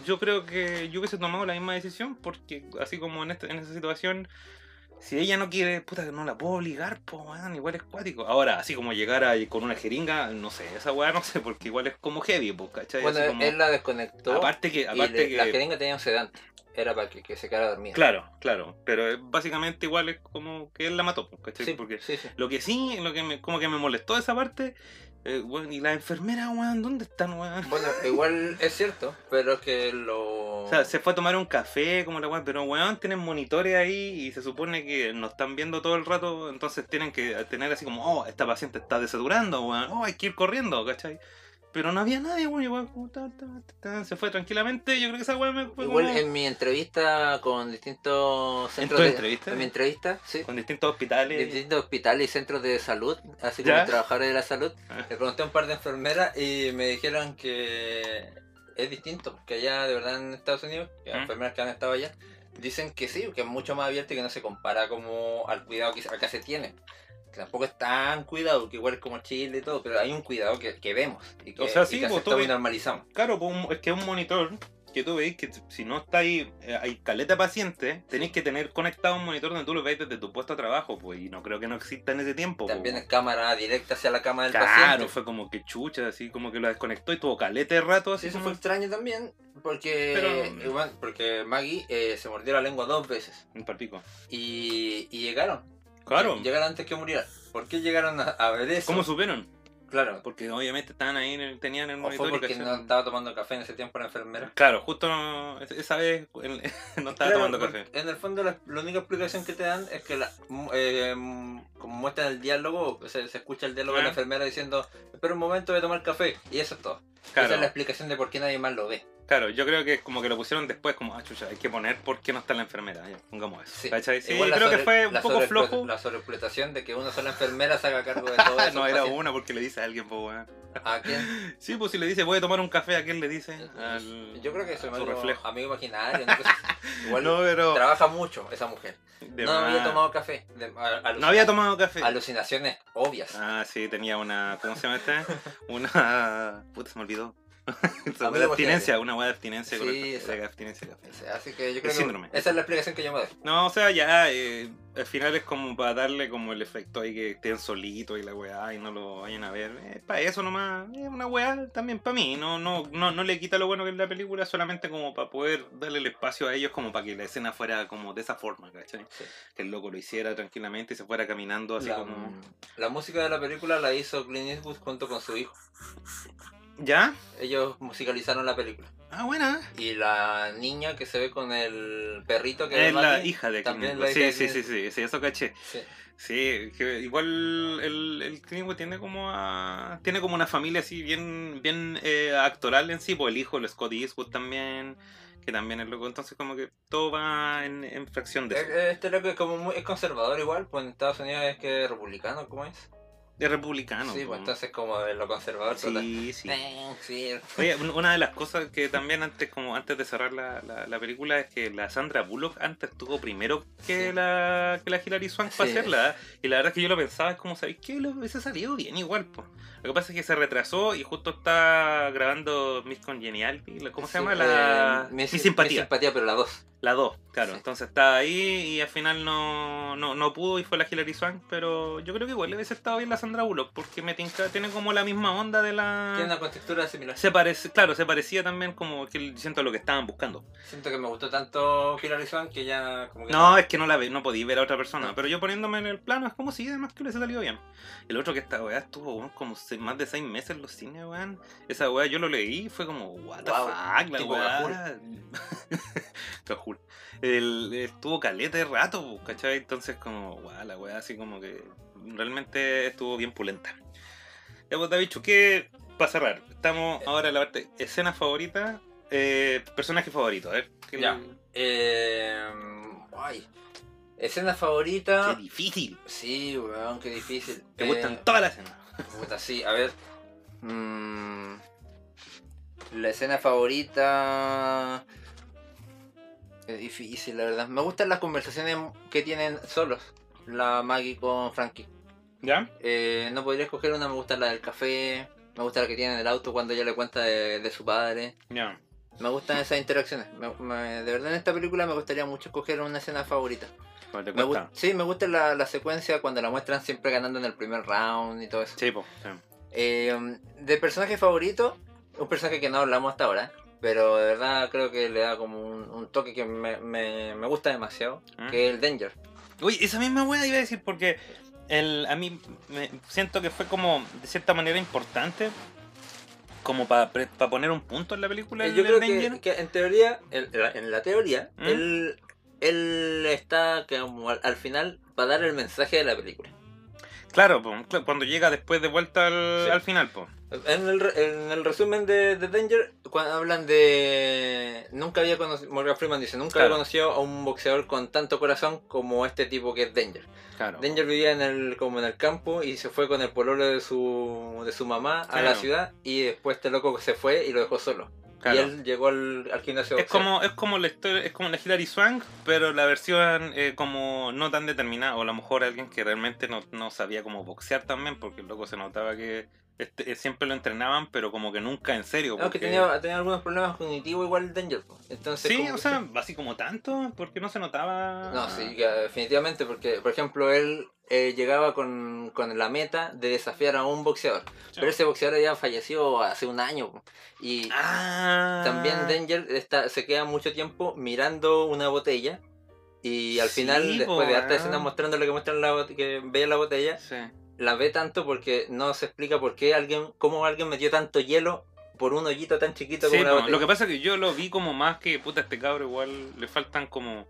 yo creo que yo hubiese tomado la misma decisión porque así como en, este, en esa situación, si ella no quiere, puta, no la puedo obligar, pues, weón, igual es cuático. Ahora, así como llegar ahí con una jeringa, no sé, esa weá no sé, porque igual es como heavy, pues, ¿cachai? Bueno, como- él la desconectó. aparte que, aparte que... la jeringa tenía un sedante. Era para que, que se quedara dormida. Claro, claro, pero es- básicamente igual es como que él la mató, ¿cachai? Sí, Porque sí, sí. lo que sí, lo que me, como que me molestó esa parte, eh, weón, y las enfermeras, weón, ¿dónde están, weón? Bueno, <laughs> igual es cierto, pero es que lo. O sea, se fue a tomar un café, como la weón, pero weón, tienen monitores ahí y se supone que nos están viendo todo el rato, entonces tienen que tener así como, oh, esta paciente está desaturando, weón, oh, hay que ir corriendo, ¿cachai? Pero no había nadie, weón, igual como ta, ta, ta, ta, se fue tranquilamente, yo creo que esa weón me fue Igual como- en mi entrevista con distintos ¿En centros de entrevista? En mi entrevista, sí. con distintos hospitales. distintos hospitales y centros de salud, así como trabajadores de la salud. Ah. Le pregunté a un par de enfermeras y me dijeron que es distinto, que allá de verdad en Estados Unidos, las ¿Mm? enfermeras que han estado allá, dicen que sí, que es mucho más abierto y que no se compara como al cuidado que acá se tiene. Que tampoco es tan cuidado, que igual es como Chile y todo, pero hay un cuidado que, que vemos y que, O sea, y sí, que pues, aceptamos tú y ve- normalizamos. Claro, pues, un- es que es un monitor que tú veis que si no está ahí, eh, hay caleta paciente, tenéis que tener conectado un monitor donde tú lo veis desde tu puesto de trabajo, pues, y no creo que no exista en ese tiempo. También pues. es cámara directa hacia la cama del Claro, paciente. fue como que chucha, así como que lo desconectó y tuvo caleta de rato, así Sí, eso como fue extraño también, porque Pero- igual, porque Maggie eh, se mordió la lengua dos veces un palpico. y, y llegaron. Claro, Y llegaron antes que muriera. ¿Por qué llegaron a, a ver eso? ¿cómo supieron? Claro. Porque obviamente estaban ahí, en el- tenían el O monitor fue y porque no estaba tomando café en ese tiempo la enfermera. Claro, justo no- esa vez <laughs> no estaba Claro, tomando café. En el fondo la, la única explicación que te dan es que la, mm, eh, como muestran el diálogo, se, se escucha el diálogo de la enfermera diciendo, espera un momento, voy a tomar café. Y eso es todo. Esa es la explicación de por qué nadie más lo ve. claro, yo creo que como que lo pusieron después, como, ah, chucha, hay que poner por qué no está la enfermera, ya, pongamos eso. Sí. Sí, Igual creo que fue un poco flojo. La sobreexplotación de que una sola enfermera se haga cargo de todo <laughs> eso. no, era una porque le dice a alguien, pues, weón. ¿A quién? <laughs> Sí, pues si le dice, voy a tomar un café, ¿a quién le dice? Al- Yo creo que eso es su reflejo. amigo imaginario. <laughs> Igual No, pero. trabaja mucho esa mujer. de no había tomado café. De- a- alucina- No había tomado café. Alucinaciones obvias. Ah, sí, tenía una. ¿Cómo se llama este? <laughs> Una. Puta, se me olvidó. <laughs> Weá de abstinencia, una weá de abstinencia. Sí, esa. de abstinencia de café. Así que yo El creo síndrome. que esa es la explicación que yo me doy. No, o sea, ya, eh, al final es como para darle como el efecto ahí que estén solitos y la weá y no lo vayan a ver. Es para eso nomás, es una weá también para mí. No, no, no, no le quita lo bueno que es la película, solamente como para poder darle el espacio a ellos como para que la escena fuera como de esa forma, ¿cachai? Sí. Que el loco lo hiciera tranquilamente y se fuera caminando así La, como... la música de la película la hizo Clint Eastwood junto con su hijo. ¿Ya? Ellos musicalizaron la película. Ah, buena. Y la niña que se ve con el perrito que Es la hija de también la Sí, hija sí, sí, sí, sí, eso caché. Sí. Sí, que igual el, el Clint tiene como a- tiene como una familia así bien bien eh, actoral en sí, pues el hijo, el Scott Eastwood también, que también es loco, entonces como que todo va en, en fracción de eso. Eh, Este loco es como muy, es conservador igual, pues en Estados Unidos es que es republicano, ¿cómo es? Es republicano. sí, pues entonces como de lo conservador total. Sí, sí. Eh, sí. Oye, un- una de las cosas que también antes, como antes de cerrar la, la, la película, es que la Sandra Bullock antes estuvo primero que Sí. la que la Hilary Swank para hacerla. Y la verdad es que yo lo pensaba, es como, ¿sabéis qué? Lo hubiese salido bien igual, pues. Lo que pasa es que se retrasó y justo está grabando Miss Congeniality, la- ¿cómo se llama? La... eh, Mi, mi, simpatía. Mi simpatía, pero la 2. La 2, claro. Sí. Entonces está ahí y al final no, no, no pudo y fue la Hilary Swank, pero yo creo que igual le hubiese estado bien la Sandra Bullock porque me tinca, tiene como la misma onda de la... Tiene una contextura similar. Se parece, claro, se parecía también como que siento lo que estaban buscando. Siento que me gustó tanto Hilary Swank que ya como que No, es que no la ve, no podía ver a otra persona. No. Pero yo poniéndome en el plano es como si además que le salido bien. El otro que esta weá estuvo como se- más de seis meses en los cines, weón. Esa weá yo lo leí y fue como, what the Wow, fuck, la weá. <laughs> <laughs> Estuvo caleta de rato, ¿cachai? Entonces como, weá, la weá así como que realmente estuvo bien pulenta. Ya pues David, ¿qué? Para cerrar, estamos ahora en la parte escena favorita, eh, personaje favorito, a ver. ¿qué Ya. le- Eh, ay. Escena Qué favorita. difícil. Sí, weón, qué difícil. Te Eh, gustan todas las escenas. Puta, sí, a ver. Mm, la escena favorita. Es difícil, la verdad. Me gustan las conversaciones que tienen solos. La Maggie con Frankie. ¿Ya? Eh, no podría escoger una, me gusta la del café. Me gusta la que tiene en el auto cuando ella le cuenta de, de su padre. Ya. Me gustan esas interacciones. Me- me- de verdad en esta película me gustaría mucho escoger una escena favorita. ¿Cuál te Me cuesta? gu- sí, me gusta la, la secuencia cuando la muestran siempre ganando en el primer round y todo eso. Sí, po. sí. Eh, de personaje favorito, un personaje que no hablamos hasta ahora, pero de verdad creo que le da como un, un toque que me, me- me gusta demasiado, ¿Mm? que es el Danger. Uy, esa misma wea iba a decir porque el, a mí me siento que fue como de cierta manera importante como para poner un punto en la película. Eh, el- Yo el creo que, que en teoría, en la, en la teoría, ¿Mm? él, él está como al, al final para dar el mensaje de la película. Claro, cuando llega después de vuelta al, Sí. al final, po. En el, en el resumen de, de Danger, cuando hablan de... Nunca había conocido... Morgan Freeman dice, nunca Claro. había conocido a un boxeador con tanto corazón como este tipo que es Danger. Claro. Danger vivía en el, como en el campo y se fue con el pololo de su, de su mamá a la ciudad y después este loco se fue y lo dejó solo. Claro. Y él llegó al, al gimnasio. Es boxeo. como, es como la historia, es como la Hilary Swank, pero la versión eh, como no tan determinada, o a lo mejor alguien que realmente no, no sabía cómo boxear también, porque el loco se notaba que este, eh, siempre lo entrenaban, pero como que nunca en serio. No, que porque- tenía, tenía algunos problemas cognitivos igual Danger. Entonces, Sí, o que- sea, así como tanto, porque no se notaba. No, sí, que definitivamente, porque, por ejemplo, él eh, llegaba con, con la meta de desafiar a un boxeador. Pero ese boxeador ya falleció hace un año. Y Ah. también Danger está, se queda mucho tiempo mirando una botella. Y al Sí, final, po, después de harta escena mostrándole que muestran la que ve la botella, Sí. La ve tanto porque no se explica por qué alguien, cómo alguien metió tanto hielo por un hoyito tan chiquito Sí, como una lo que pasa es que yo lo vi como más que puta este cabro igual le faltan como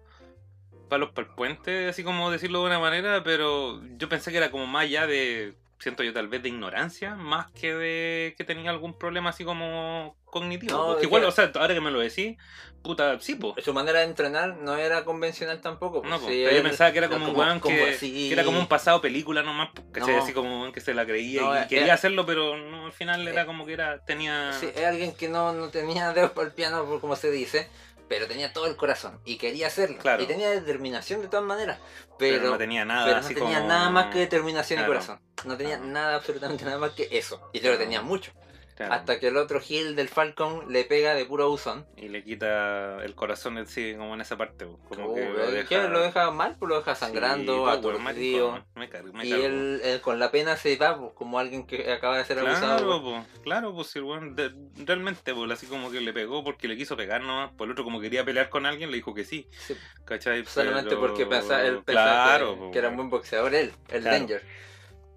palos para el puente, así como decirlo de una manera, pero yo pensé que era como más ya de, siento yo tal vez de ignorancia, más que de que tenía algún problema así como cognitivo. No, porque igual, que- o sea, ahora que me lo decís, puta, sí, po. Su manera de entrenar no era convencional tampoco. No, pues, po, sí, yo pensaba que era como un weón como que, que era como un pasado película nomás, ¿cachai? No. Así como un que se la creía No, y eh, quería eh. hacerlo, pero no, al final era Eh. como que era, tenía... Sí, es alguien que no, no tenía <laughs> dedos para el piano, como se dice, pero tenía todo el corazón y quería hacerlo. Claro. Y tenía determinación de todas maneras. pero, Pero, no tenía nada. pero no así tenía como- nada más que determinación Claro. y corazón. No tenía Claro. nada, absolutamente nada más que eso. Y yo lo tenía mucho. Claro. Hasta que el otro Gil del Falcon le pega de puro buzón. Y le quita el corazón en sí, como en esa parte. Como Oh, que lo deja... lo deja mal, pues lo deja Sí, sangrando, weón, aturdido. Me cargo, me Y cargo. él, él con la pena se va pues, como alguien que acaba de ser abusado. Claro, pues. po, claro, pues el de- realmente, pues así como que le pegó porque le quiso pegar nomás, por el otro como quería pelear con alguien, le dijo que sí, Sí, ¿cachai? solamente Pero- porque pensaba, él pensaba claro, que, era un buen boxeador él, el Claro. Danger.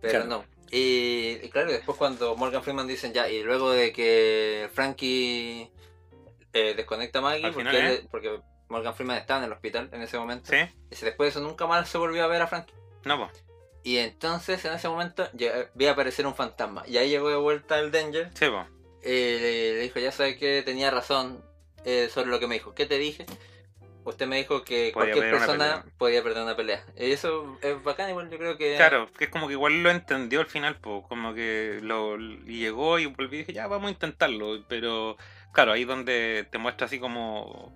Pero Claro. no. Y, y claro, después cuando Morgan Freeman dicen ya, y luego de que Frankie eh, desconecta a Maggie, porque, final, él- porque Morgan Freeman estaba en el hospital en ese momento, ¿Sí? y después de eso nunca más se volvió a ver a Frankie. No, pues. Y entonces en ese momento vi aparecer un fantasma. Y ahí llegó de vuelta el Danger. Sí, pues. eh, le, le dijo, ya sabes que tenía razón eh, sobre lo que me dijo. ¿Qué te dije? Usted me dijo que Podía cualquier persona podía perder una pelea. Y eso es bacán, igual yo creo que... Claro, que es como que igual lo entendió al final, pues, como que lo llegó y volví y dije, ya, vamos a intentarlo, pero claro, ahí donde te muestra así como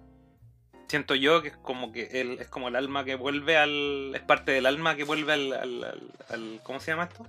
siento yo que es como que él es como el alma que vuelve al es parte del alma que vuelve al, al, al- al- ¿cómo se llama esto?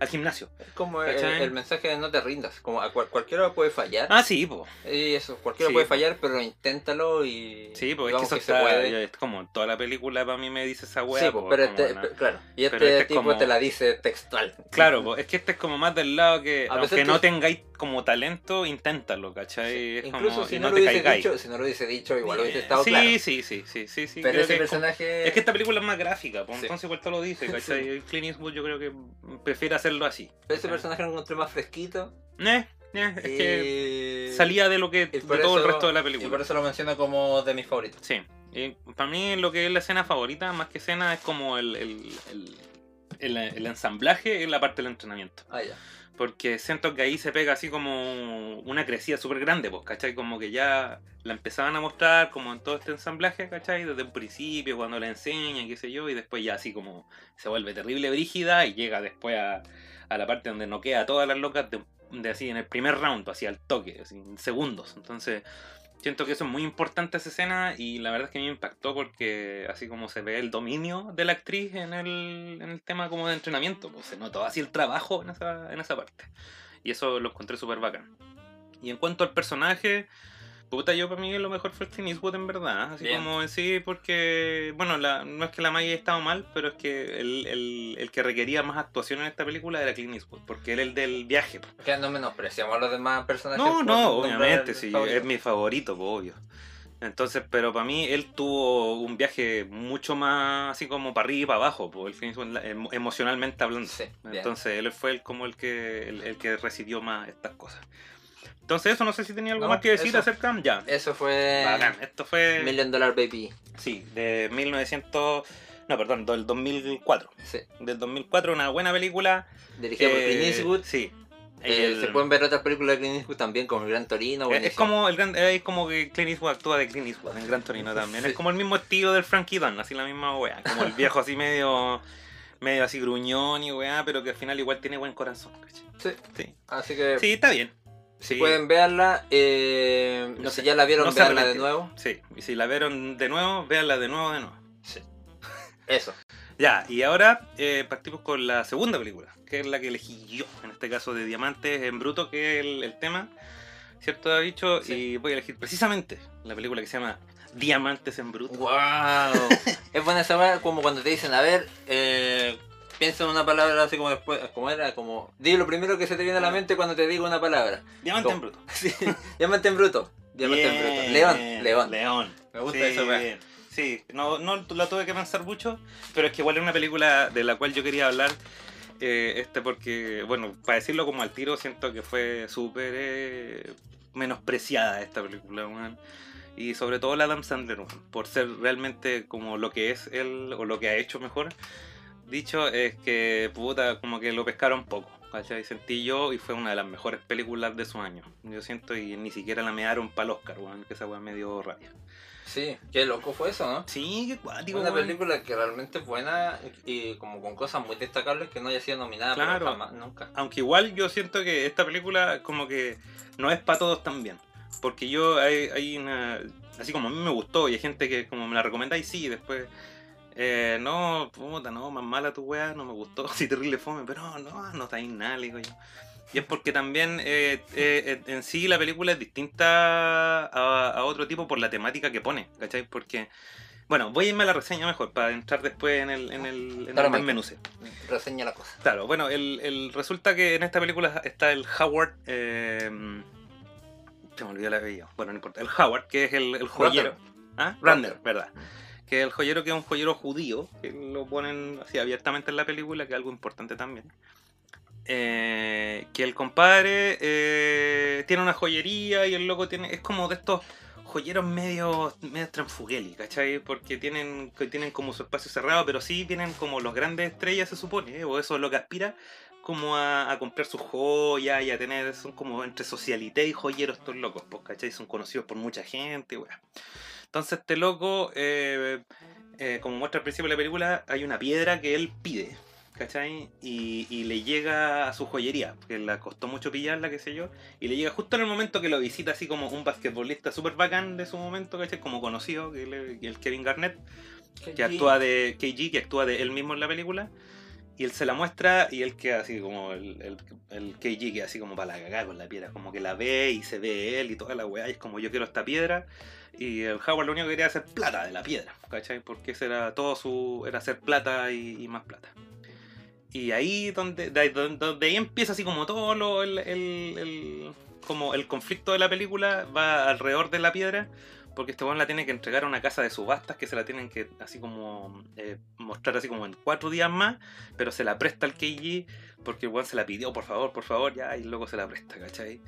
Al gimnasio. Es como el, el mensaje de no te rindas. Como a cual- cualquiera puede fallar. Ah, sí, pues. Y eso, cualquiera Sí. puede fallar, pero inténtalo y... Sí, pues es que eso que se está, puede. es como toda la película para mí me dice esa weá. sí, pues, pero como este, una- claro. Y este, pero este es tipo como- te la dice textual. Claro, <laughs> pues, es que este es como más del lado que, A aunque que- no tengáis como talento, inténtalo, ¿cachai? Es Incluso como, si no, no lo te hubiese caigáis. dicho, si no lo hubiese dicho, igual Eh, hubiese estado sí, claro. sí, sí, sí, sí, sí. pero ese que es como- personaje... Es que esta película es más gráfica, pues, Sí. entonces igual te lo dice, <laughs> ¿cachai? Clint Eastwood yo creo que prefiere hacerlo así. Ese personaje lo encontré más fresquito. Eh, eh, es que y- salía de lo que de todo el resto de la Y por película. eso lo menciono como de mis favoritos. Sí. Y para mí lo que es la escena favorita, más que escena, es como el, el, el, el, el ensamblaje en la parte del entrenamiento. Ah, ya. Porque siento que ahí se pega así como una crecida súper grande, pues, ¿cachai? Como que ya la empezaban a mostrar como en todo este ensamblaje, ¿cachai? Desde un principio, cuando la enseñan, qué sé yo, y después ya así como se vuelve terrible brígida y llega después a, la parte donde noquea a todas las locas de, de así en el primer round, así al toque, así, en segundos. Entonces, siento que eso es muy importante esa escena y la verdad es que me impactó porque así como se ve el dominio de la actriz en el, en el tema como de entrenamiento, pues se notó así el trabajo en esa, en esa parte. Y eso lo encontré súper bacán. Y en cuanto al personaje, puta, yo para mí lo mejor fue el Clint Eastwood en verdad. Así Bien. como en sí, porque, bueno, la, no es que la Maggie haya estado mal, pero es que el, el, el que requería más actuación en esta película era Clint Eastwood, porque él es el del viaje. Que no menospreciamos a los demás personajes. No, por no, obviamente, sí, favorito. es mi favorito, pues, obvio. Entonces, pero para mí él tuvo un viaje mucho más así como para arriba y para abajo, pues, el em- emocionalmente hablando. Sí. Entonces él fue el, como el que el, el que recibió más estas cosas. Entonces eso, no sé si tenía algo No, más que decir eso. acerca. Ya. Eso fue. Bacán. Esto fue, Million Dollar Baby. sí, de 1900, no, perdón, del 2004. Sí. Del 2004, una buena película. Dirigida por eh, Clint Eastwood. Sí. Eh, El- Se pueden ver otras películas de Clint Eastwood también, como El Gran Torino. Es- es como el gran, es como que Clint Eastwood actúa de Clint Eastwood en Gran Torino también. Sí. Es como el mismo estilo del Frankie Dunn, así la misma weá. Como el viejo así medio medio así gruñón y weá, pero que al final igual tiene buen corazón. ¿cachai? Sí. Sí. Así que Sí, está bien. Si Sí. pueden verla. Eh, No sé, ya la vieron, no veanla de nuevo. Sí, y si la vieron de nuevo, véanla de nuevo, de nuevo. Sí. <laughs> Eso. Ya, y ahora eh, partimos con la segunda película, que es la que elegí yo, en este caso de Diamantes en Bruto, que es el, el tema, ¿cierto, dicho Sí. Y voy a elegir precisamente la película que se llama Diamantes en Bruto. ¡Wow! <laughs> es buena saber como cuando te dicen, a ver, eh, piensa en una palabra así como después, como era, como, di lo primero que se te viene a la mente cuando te digo una palabra. Diamantes en. Bruto. <laughs> Sí, diamante en bruto. Diamante en bruto. León, león. León. Me gusta Sí, eso, bien. Sí, no, no la tuve que pensar mucho, pero es que igual es una película de la cual yo quería hablar. eh, este porque, bueno, para decirlo como al tiro, siento que fue súper eh, menospreciada esta película, weón. Y sobre todo la Adam Sandler, por ser realmente como lo que es él o lo que ha hecho mejor. Dicho es que, puta, como que lo pescaron poco, ¿cachai? Sentí yo y fue una de las mejores películas de su año. Yo siento y ni siquiera la me dieron para el Oscar, weón, que esa weá me dio rabia. Sí, qué loco fue eso, ¿no? Sí, qué cuático, una weón. película que realmente es buena y como con cosas muy destacables que no haya sido nominada Claro. jamás, nunca. Aunque igual yo siento que esta película como que no es para todos también. Porque yo hay, hay una... Así como a mí me gustó y hay gente que como me la recomienda y sí, después... eh, no, puta, no, más mala tu weá, no me gustó, <laughs> así terrible fome, pero no, no está ahí nada, le digo yo. Y es porque también eh, eh, en sí la película es distinta a, a otro tipo por la temática que pone, ¿cachai? Porque, bueno, voy a irme a la reseña mejor para entrar después en el, en el, en Claro, el menúce. Reseña la cosa. Claro, bueno, el, el- resulta que en esta película está el Howard. eh, se me olvidó el apellido. Bueno, no importa. El Howard, que es el, el joyero. ¿Ah? Randall, ¿verdad? Que el joyero que es un joyero judío, que lo ponen así abiertamente en la película, que es algo importante también. Eh, que el compadre eh, tiene una joyería y el loco tiene. Es como de estos joyeros medio, medio transfugueli, ¿cachai? Porque tienen, tienen como su espacio cerrado, pero sí tienen como los grandes estrellas, se supone, ¿eh? o eso es lo que aspira, como a, comprar sus joyas y a tener, son como entre socialité y joyeros estos locos, pues, ¿cachai? Son conocidos por mucha gente, weá. Entonces este loco, eh, eh, como muestra al principio de la película, hay una piedra que él pide, ¿cachai? Y, y le llega a su joyería, que le costó mucho pillarla, qué sé yo, y le llega justo en el momento que lo visita así como un basquetbolista súper bacán de su momento, ¿cachai? Como conocido, que le- el Kevin Garnett, que actúa de KG, que actúa de él mismo en la película. Y él se la muestra y él queda así como el, el, el KG queda así como para la cagada con la piedra, como que la ve y se ve él y toda la weá, y es como yo quiero esta piedra. Y el Howard lo único que quería era hacer plata de la piedra, ¿cachai? Porque ese era todo su. era hacer plata y, y más plata. Y ahí donde, de, donde ahí empieza así como todo lo, el, el- el- como el conflicto de la película va alrededor de la piedra. Porque este weón la tiene que entregar a una casa de subastas que se la tienen que así como eh, mostrar así como en cuatro días más, pero se la presta al KG porque el weón se la pidió, por favor, por favor, ya, y luego se la presta, ¿cachai?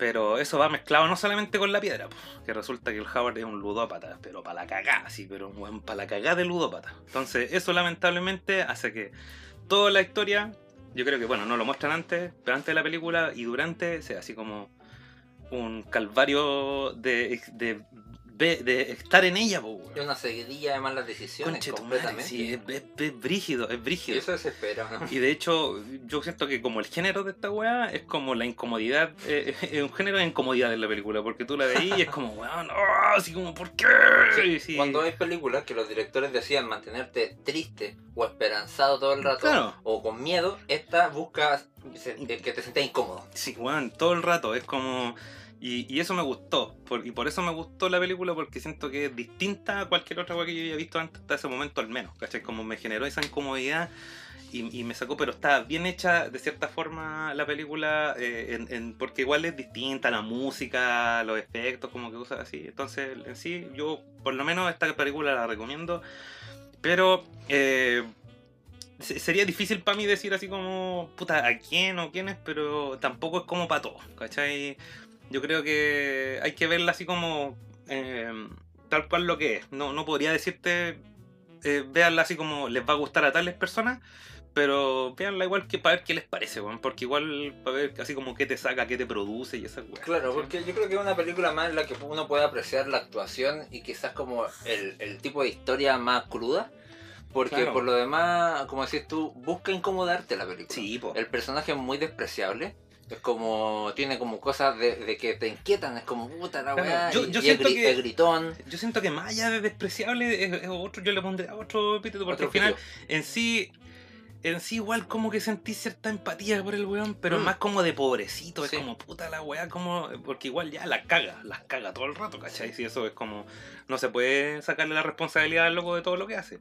Pero eso va mezclado no solamente con la piedra, pues, que resulta que el Howard es un ludópata, pero para la cagada, sí, pero para la cagada de ludópata. Entonces, eso lamentablemente hace que toda la historia, yo creo que, bueno, no lo muestran antes, pero antes de la película y durante, sea así como un calvario de, de ve- de estar en ella, po, weón. Es una seguidilla de malas decisiones Conche completamente. sí, es, es- es brígido, es y brígido. eso desespera, ¿no? Y de hecho, yo siento que como el género de esta weá es como la incomodidad, eh, <laughs> es un género de incomodidad en la película, porque tú la veís y es como, weón, <laughs> oh, así como, ¿por qué? Sí, Sí. Cuando hay películas que los directores decían mantenerte triste o esperanzado todo el rato Claro. o con miedo, esta busca eh, que te sientas incómodo. Sí, weón, todo el rato, es como... Y, eso me gustó, y por eso me gustó la película, porque siento que es distinta a cualquier otra que yo había visto antes, hasta ese momento al menos, ¿cachai? Como me generó esa incomodidad y, me sacó, pero está bien hecha de cierta forma la película, eh, porque igual es distinta, la música, los efectos, como que cosas así. Entonces, en sí, yo por lo menos esta película la recomiendo, pero eh, se- sería difícil para mí decir así como, puta, a quién o quiénes, pero tampoco es como para todos, ¿cachai? Yo creo que hay que verla así como eh, tal cual lo que es. No, no podría decirte, eh, véanla así como les va a gustar a tales personas, pero véanla igual que para ver qué les parece, weón, porque igual para ver así como qué te saca, qué te produce y esas weas. Claro, ¿sí? porque yo creo que es una película más en la que uno puede apreciar la actuación y quizás como el, el tipo de historia más cruda. Porque Claro. por lo demás, como decís tú, busca incomodarte la película. Sí, po. El personaje es muy despreciable. Es como, tiene como cosas de, de que te inquietan, es como puta la weá. yo- yo y siento es, gri- que- es gritón. Yo siento que más allá de despreciable, es, es otro, yo le pondría otro epíteto, porque otro al final en sí, en sí igual como que sentí cierta empatía por el weón, pero Mm. más como de pobrecito, es como puta la weá, como, porque igual ya la caga, las caga todo el rato, ¿cachai? Si eso es como, no se puede sacarle la responsabilidad al loco de todo lo que hace.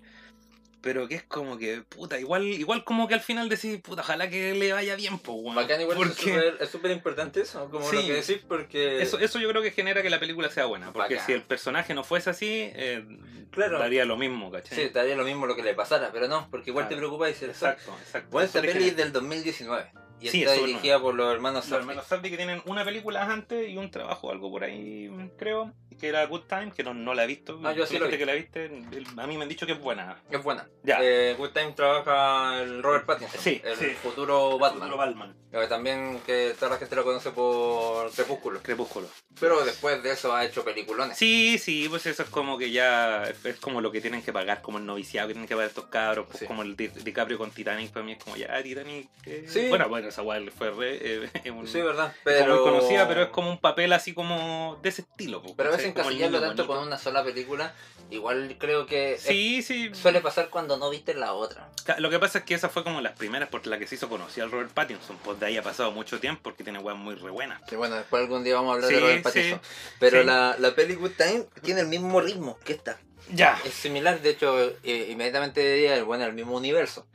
Pero que es como que, puta, igual, igual como que al final decís, puta, ojalá que le vaya bien, pues, weón. Bacán, igual es Porque súper- es súper importante eso, como lo Sí. que decís, porque. eso, eso yo creo que genera que la película sea buena, porque Bacán. si el personaje no fuese así, eh, Claro. daría lo mismo, ¿cachai? Sí, te haría lo mismo lo que le pasara, pero no, porque igual Claro. te preocupa y dices, Exacto, exacto. Bueno, esta peli es del 2019 y Sí, está dirigida por los hermanos Los Safdie. hermanos Safdie que tienen una película antes y un trabajo, algo por ahí, creo, que era Good Time, que no, no la he visto. Ah, yo sí lo vi. que la viste, el- a mí me han dicho que es buena. Es buena. Ya. Eh, Good Time trabaja el Robert Pattinson, Sí, el sí. futuro Batman. Futuro Batman. Eh, También que toda la gente lo conoce por Crepúsculo. Crepúsculo. Pero después de eso ha hecho peliculones. Sí, sí, pues eso es como que ya es es como lo que tienen que pagar, como el noviciado que tienen que pagar estos cabros, pues Sí. como el Di- DiCaprio con Titanic, para mí es como ya Titanic. eh, Sí. Bueno, bueno, esa weá fue re, eh, <laughs> un- Sí, verdad. como muy Pero... conocida, pero es como un papel así como de ese estilo. Pero a veces encasillarlo tanto bonito. con una sola película, igual creo que es- Sí, sí. suele pasar cuando no viste la otra. Lo que pasa es que esa fue como las primeras por las que se hizo conocida al Robert Pattinson. Pues de ahí ha pasado mucho tiempo porque tiene weas muy re buenas. Que bueno, después algún día vamos a hablar Sí, de Robert sí, Pattinson. Pero sí. la, la peli Good Time tiene el mismo ritmo que esta. Ya. Es similar, de hecho, eh, inmediatamente diría, bueno, el mismo universo.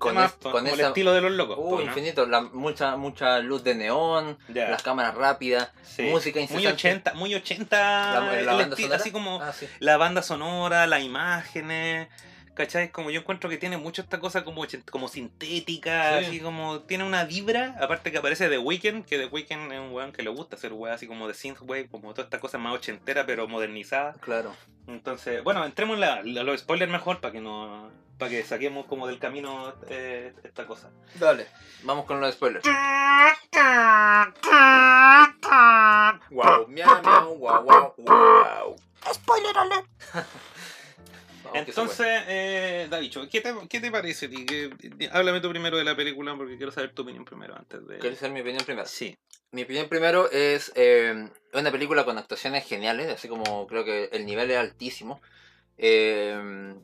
Con, Además, es- con, el estilo de los locos. Uh, pues, ¿no? infinito, la, mucha, mucha luz de neón, las cámaras rápidas, Sí. música Muy incesante. 80, muy 80. La, banda sonora. así como Ah, sí. la banda sonora, las imágenes. ¿Cachai? Como yo encuentro que tiene mucho esta cosa como, como sintética, Sí. así como tiene una vibra, aparte que aparece The Weeknd, que The Weeknd es un weón que le gusta hacer weón así como de synthwave, como toda esta cosa más ochentera pero modernizada. Claro. Entonces, bueno, entremos en la- a los spoilers mejor para que no para que saquemos como del camino eh, esta cosa. Dale. Vamos con los spoilers. Wow, miau, miau, wow, wow, wow. Spoiler alert. Se Entonces, eh, Davicho, ¿qué te, ¿qué te parece? a ti? Que- háblame tú primero de la película porque quiero saber tu opinión primero antes de... ¿Quieres saber mi opinión primero? Sí. Mi opinión primero es eh, una película con actuaciones geniales, así como creo que el nivel es altísimo. Eh,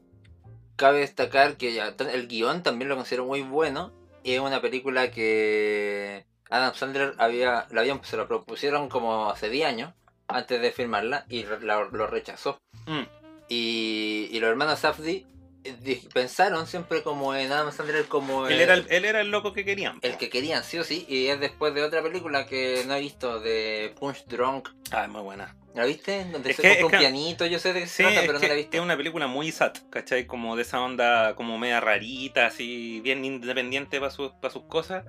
cabe destacar que el guion también lo considero muy bueno. Y es una película que Adam Sandler había, la habían, se lo propusieron como hace 10 años antes de filmarla y la- lo rechazó. Mm. Y, y los hermanos Safdie eh, pensaron siempre como en Adam Sandler como Él, el- era el, él era el loco que querían. el que querían, sí o sí, y es después de otra película que no he visto, de Punch Drunk. Ah, es muy buena. ¿La viste? Donde Es se que- es un que- pianito, yo sé de qué Sí, se trata, pero no la he visto. es una película muy sat, ¿cachai? Como de esa onda como media rarita, así, bien independiente para sus, para sus cosas.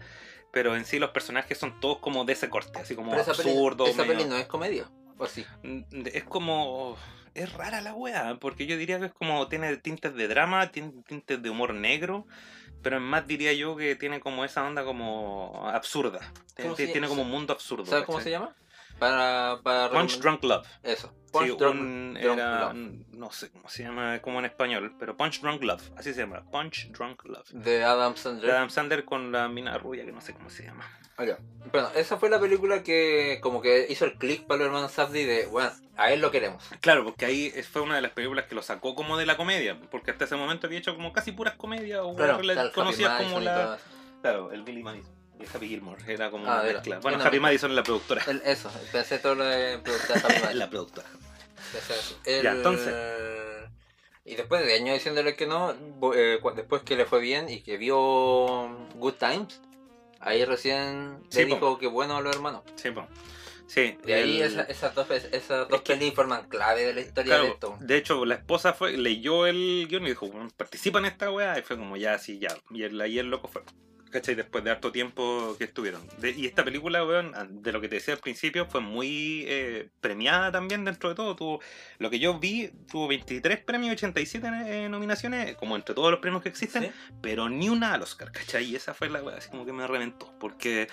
Pero en sí los personajes son todos como de ese corte, así como Pero esa peli- absurdo. esa medio- peli no es comedia, ¿o sí? Mm, Es como. Es rara la wea, porque yo diría que es como. Tiene tintes de drama, tiene tintes de humor negro, pero más diría yo que tiene como esa onda como absurda. ¿Cómo Tiene, se- tiene como un mundo absurdo. ¿Sabes cómo se llama? Para, para Punch Drunk Love. Eso. Punch Sí, Drunk- un- Drunk era, Love. no sé cómo se llama como en español, pero Punch Drunk Love, así se llama, Punch Drunk Love. De Adam De Sandler. Adam Sandler con la mina rubia que no sé cómo se llama. Ah. Bueno, esa fue la película que como que hizo el click para los hermanos Safdie de, bueno, a él lo queremos. Claro, porque ahí fue una de las películas que lo sacó como de la comedia, porque hasta ese momento había hecho como casi puras comedias o Claro, conocidas como la... Claro, el Billy Madison y el Happy Gilmore, era como Ah, una mezcla. Bueno, Una Happy. Madison es la productora. El- eso, pensé todo lo de productor Happy <laughs> Madison. la productora. El- Ya, entonces. Y después de años diciéndole que no, eh, después que le fue bien y que vio Good Times, ahí recién Sí, po. dijo que bueno a los hermanos. Sí, po. Sí, Y ahí el- esa- esas dos, esas dos Es que- forman clave de la historia Claro, de esto. de hecho, la esposa fue, leyó el guion y dijo, "Bueno, participa en esta weá, y fue como ya, así, ya. Y el, ahí el loco fue. ¿Cachai? Después de harto tiempo que estuvieron. De- y esta película, weón, de lo que te decía al principio, fue muy eh, premiada también dentro de todo. Tuvo, lo que yo vi, tuvo 23 premios y 87 eh, nominaciones, como entre todos los premios que existen, ¿Sí? pero ni una al Oscar, ¿cachai? Y esa fue la weá, así como que me reventó. Porque,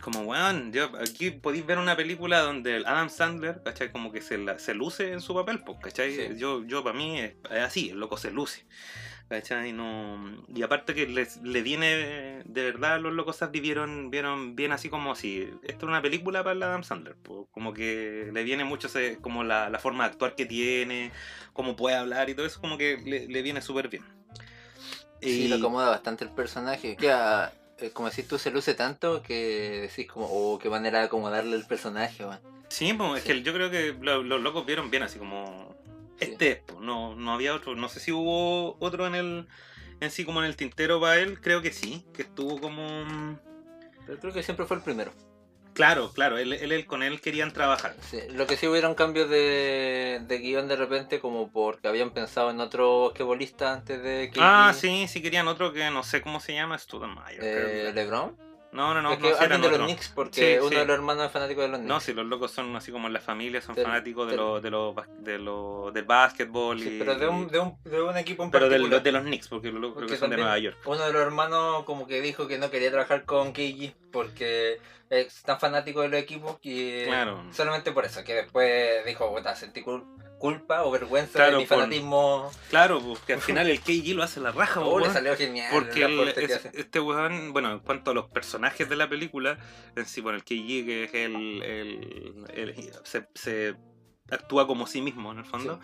como weón, yo, aquí podéis ver una película donde el Adam Sandler, ¿cachai? Como que se, la- se luce en su papel, pues, ¿cachai? Sí. Yo, yo para mí es, es así, el loco se luce. ¿Cachai? No, y aparte que les, le viene, de verdad, los locos Safdie vieron, vieron bien así como si esto es una película para el Adam Sandler, pues, como que le viene mucho ese, como la, la forma de actuar que tiene, cómo puede hablar y todo eso, como que le, le viene súper bien. Sí, Y- lo acomoda bastante el personaje. Queda, eh, como decís tú, se luce tanto que decís como, oh, qué manera de acomodarle el personaje, weón. Sí, pues es que yo creo que lo- los locos vieron bien así como. Este es, no, no había otro, no sé si hubo otro en el en sí como en el tintero para él, creo que sí, que estuvo como Pero creo que siempre fue el primero. claro, claro, él, él, él- con él querían trabajar. Sí, lo que sí hubieron cambios de, de guion de repente, como porque habían pensado en otro basquetbolista antes de que. Ah, sí, sí querían otro que no sé cómo se llama, Studemeyer. creo Eh, LeBron. No, no, no, es no, que sí alguien eran de los otro. Knicks, porque Sí, uno sí. de los hermanos es fanático de los Knicks. No, si los locos son así como en la familia, son Del- fanáticos de los de los bas- de los del básquetbol Sí, y pero de un, de un, de un equipo en pero particular. de los Knicks, porque los locos creo Porque que son de Nueva York. Uno de los hermanos como que dijo que no quería trabajar con KG porque es tan fanático de los equipos que Claro. solamente por eso, que después dijo, puta, sentí cul- culpa o vergüenza Claro, de mi por- fanatismo. Claro, porque al final el KG lo hace la raja, Oh, le weón. salió genial. Porque el es- este weón, bueno, en cuanto a los personajes de la película, en sí, bueno, el KG que es el, el, el- se, se actúa como sí mismo en el fondo,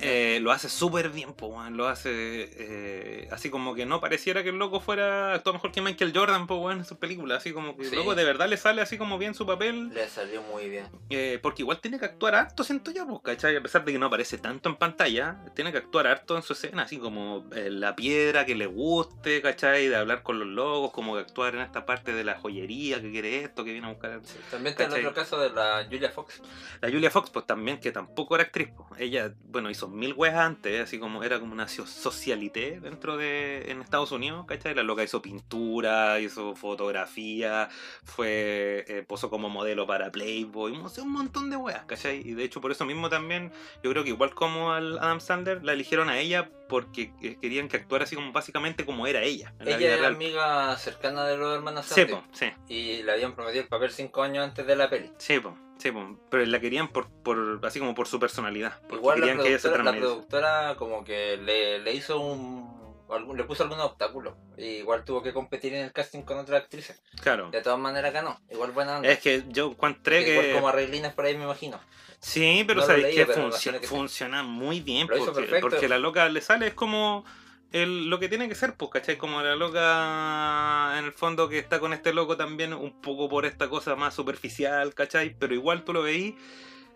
eh, lo hace súper bien, po, lo hace eh, así como que no pareciera que el loco fuera, actúa mejor que Michael Jordan, po, weón, en sus películas, así como que el loco de verdad le sale así como bien su papel, Le salió muy bien. eh, porque igual tiene que actuar harto, siento yo, ¿cachai? A pesar de que no aparece tanto en pantalla, tiene que actuar harto en su escena, así como eh, la piedra que le guste, ¿cachai? De hablar con los logos, como de actuar en esta parte de la joyería, que quiere esto, que viene a buscar. Sí, También está el ¿Cachai? otro caso de la Julia Fox. La Julia Fox, pues también, que tampoco era actriz, pues. Ella, bueno, hizo mil weas antes, así como era como una so- socialité dentro de en Estados Unidos, ¿cachai? La loca hizo pintura, hizo fotografía, fue, eh, posó como modelo para Playboy, no sé, un montón de weas, ¿cachai? Y de hecho, por eso mismo también, yo creo que igual como al Adam Sandler, la eligieron a ella porque eh, querían que actuara así como básicamente como era ella. en la vida Ella era real. amiga cercana de los hermanos Sí, Safdie. po, sí. Y le habían prometido el papel cinco años antes de la peli. Sí, po, sí, po, pero la querían por, por así como por su personalidad. Igual la querían que ella se productora, la transmitiese. productora como que le, le hizo un... algún- le puso algún obstáculo. Y igual tuvo que competir en el casting con otras actrices. Claro. De todas maneras ganó. Igual buena onda. Es que yo encontré Igual que. como arreglinas por ahí me imagino. Sí, pero no sabéis que pero funciona, sí. muy bien. Porque, perfecto. porque la loca le sale, es como el, lo que tiene que ser, pues, ¿cachai? Como la loca en el fondo que está con este loco también, un poco por esta cosa más superficial, ¿cachai? Pero igual tú lo veís.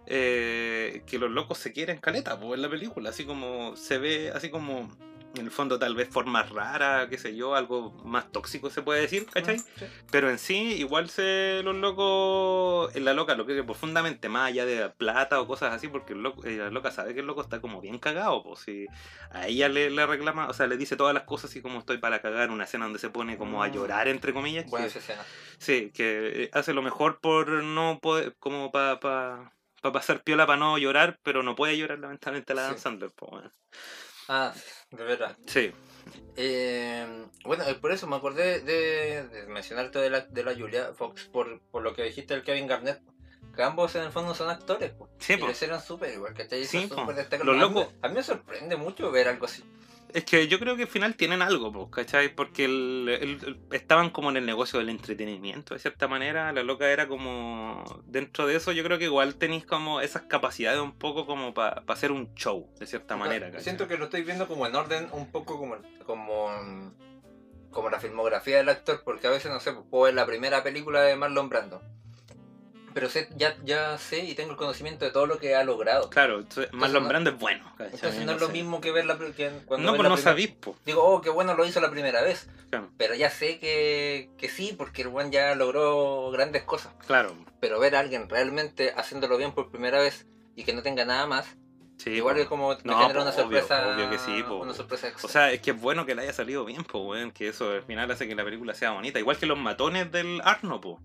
eh, que los locos se quieren caleta pues, en la película, así como se ve, así como en el fondo tal vez forma rara, qué sé yo, algo más tóxico se puede decir, ¿cachai? Sí. Pero en sí, igual se los locos, en la loca lo que profundamente, más allá de plata o cosas así, porque el loco, eh, la loca sabe que el loco está como bien cagado, pues si a ella le, le reclama, o sea, le dice todas las cosas así como estoy para cagar, una escena donde se pone como a Mm. llorar, entre comillas, Buena que- escena. sí, que eh, hace lo mejor por no poder, como para pa, pa pasar piola para no llorar, pero no puede llorar lamentablemente la Sí. Pues bueno. Ah, de verdad. Sí, Eh, bueno, por eso me acordé de, de mencionarte de la, de la Julia Fox por, por lo que dijiste del Kevin Garnett. que ambos en el fondo son actores, pues. Sí, y po. lo hicieron súper igual, ¿cachai? Sí, po. súper. Los locos- A mí me sorprende mucho ver algo así. Es que yo creo que al final tienen algo, ¿cachai? Porque el- estaban como en el negocio del entretenimiento, de cierta manera. La loca era como. Dentro de eso, yo creo que igual tenéis como esas capacidades un poco como para hacer un show, de cierta manera, ¿cachai? Siento que lo estoy viendo como en orden, un poco como, como, como la filmografía del actor, porque a veces, no sé, pues, puedo ver la primera película de Marlon Brando. Pero sé, ya, ya sé y tengo el conocimiento de todo lo que ha logrado. Claro, entonces, Marlon no- Brando es bueno, ¿cachai? Entonces no es lo sé. mismo que ver la que cuando No, pues no sabís, po. Digo, oh, qué bueno lo hizo la primera vez. Claro, Pero ya sé que, que sí, porque el buen ya logró grandes cosas. claro. Pero ver a alguien realmente haciéndolo bien por primera vez y que no tenga nada más, Sí, igual po. es como me No, genera po, una sorpresa. obvio que sí, po. Una sorpresa extra. O sea, es que es bueno que le haya salido bien, pues, weón. Que eso al final hace que la película sea bonita. Igual que los matones del Arno, pues.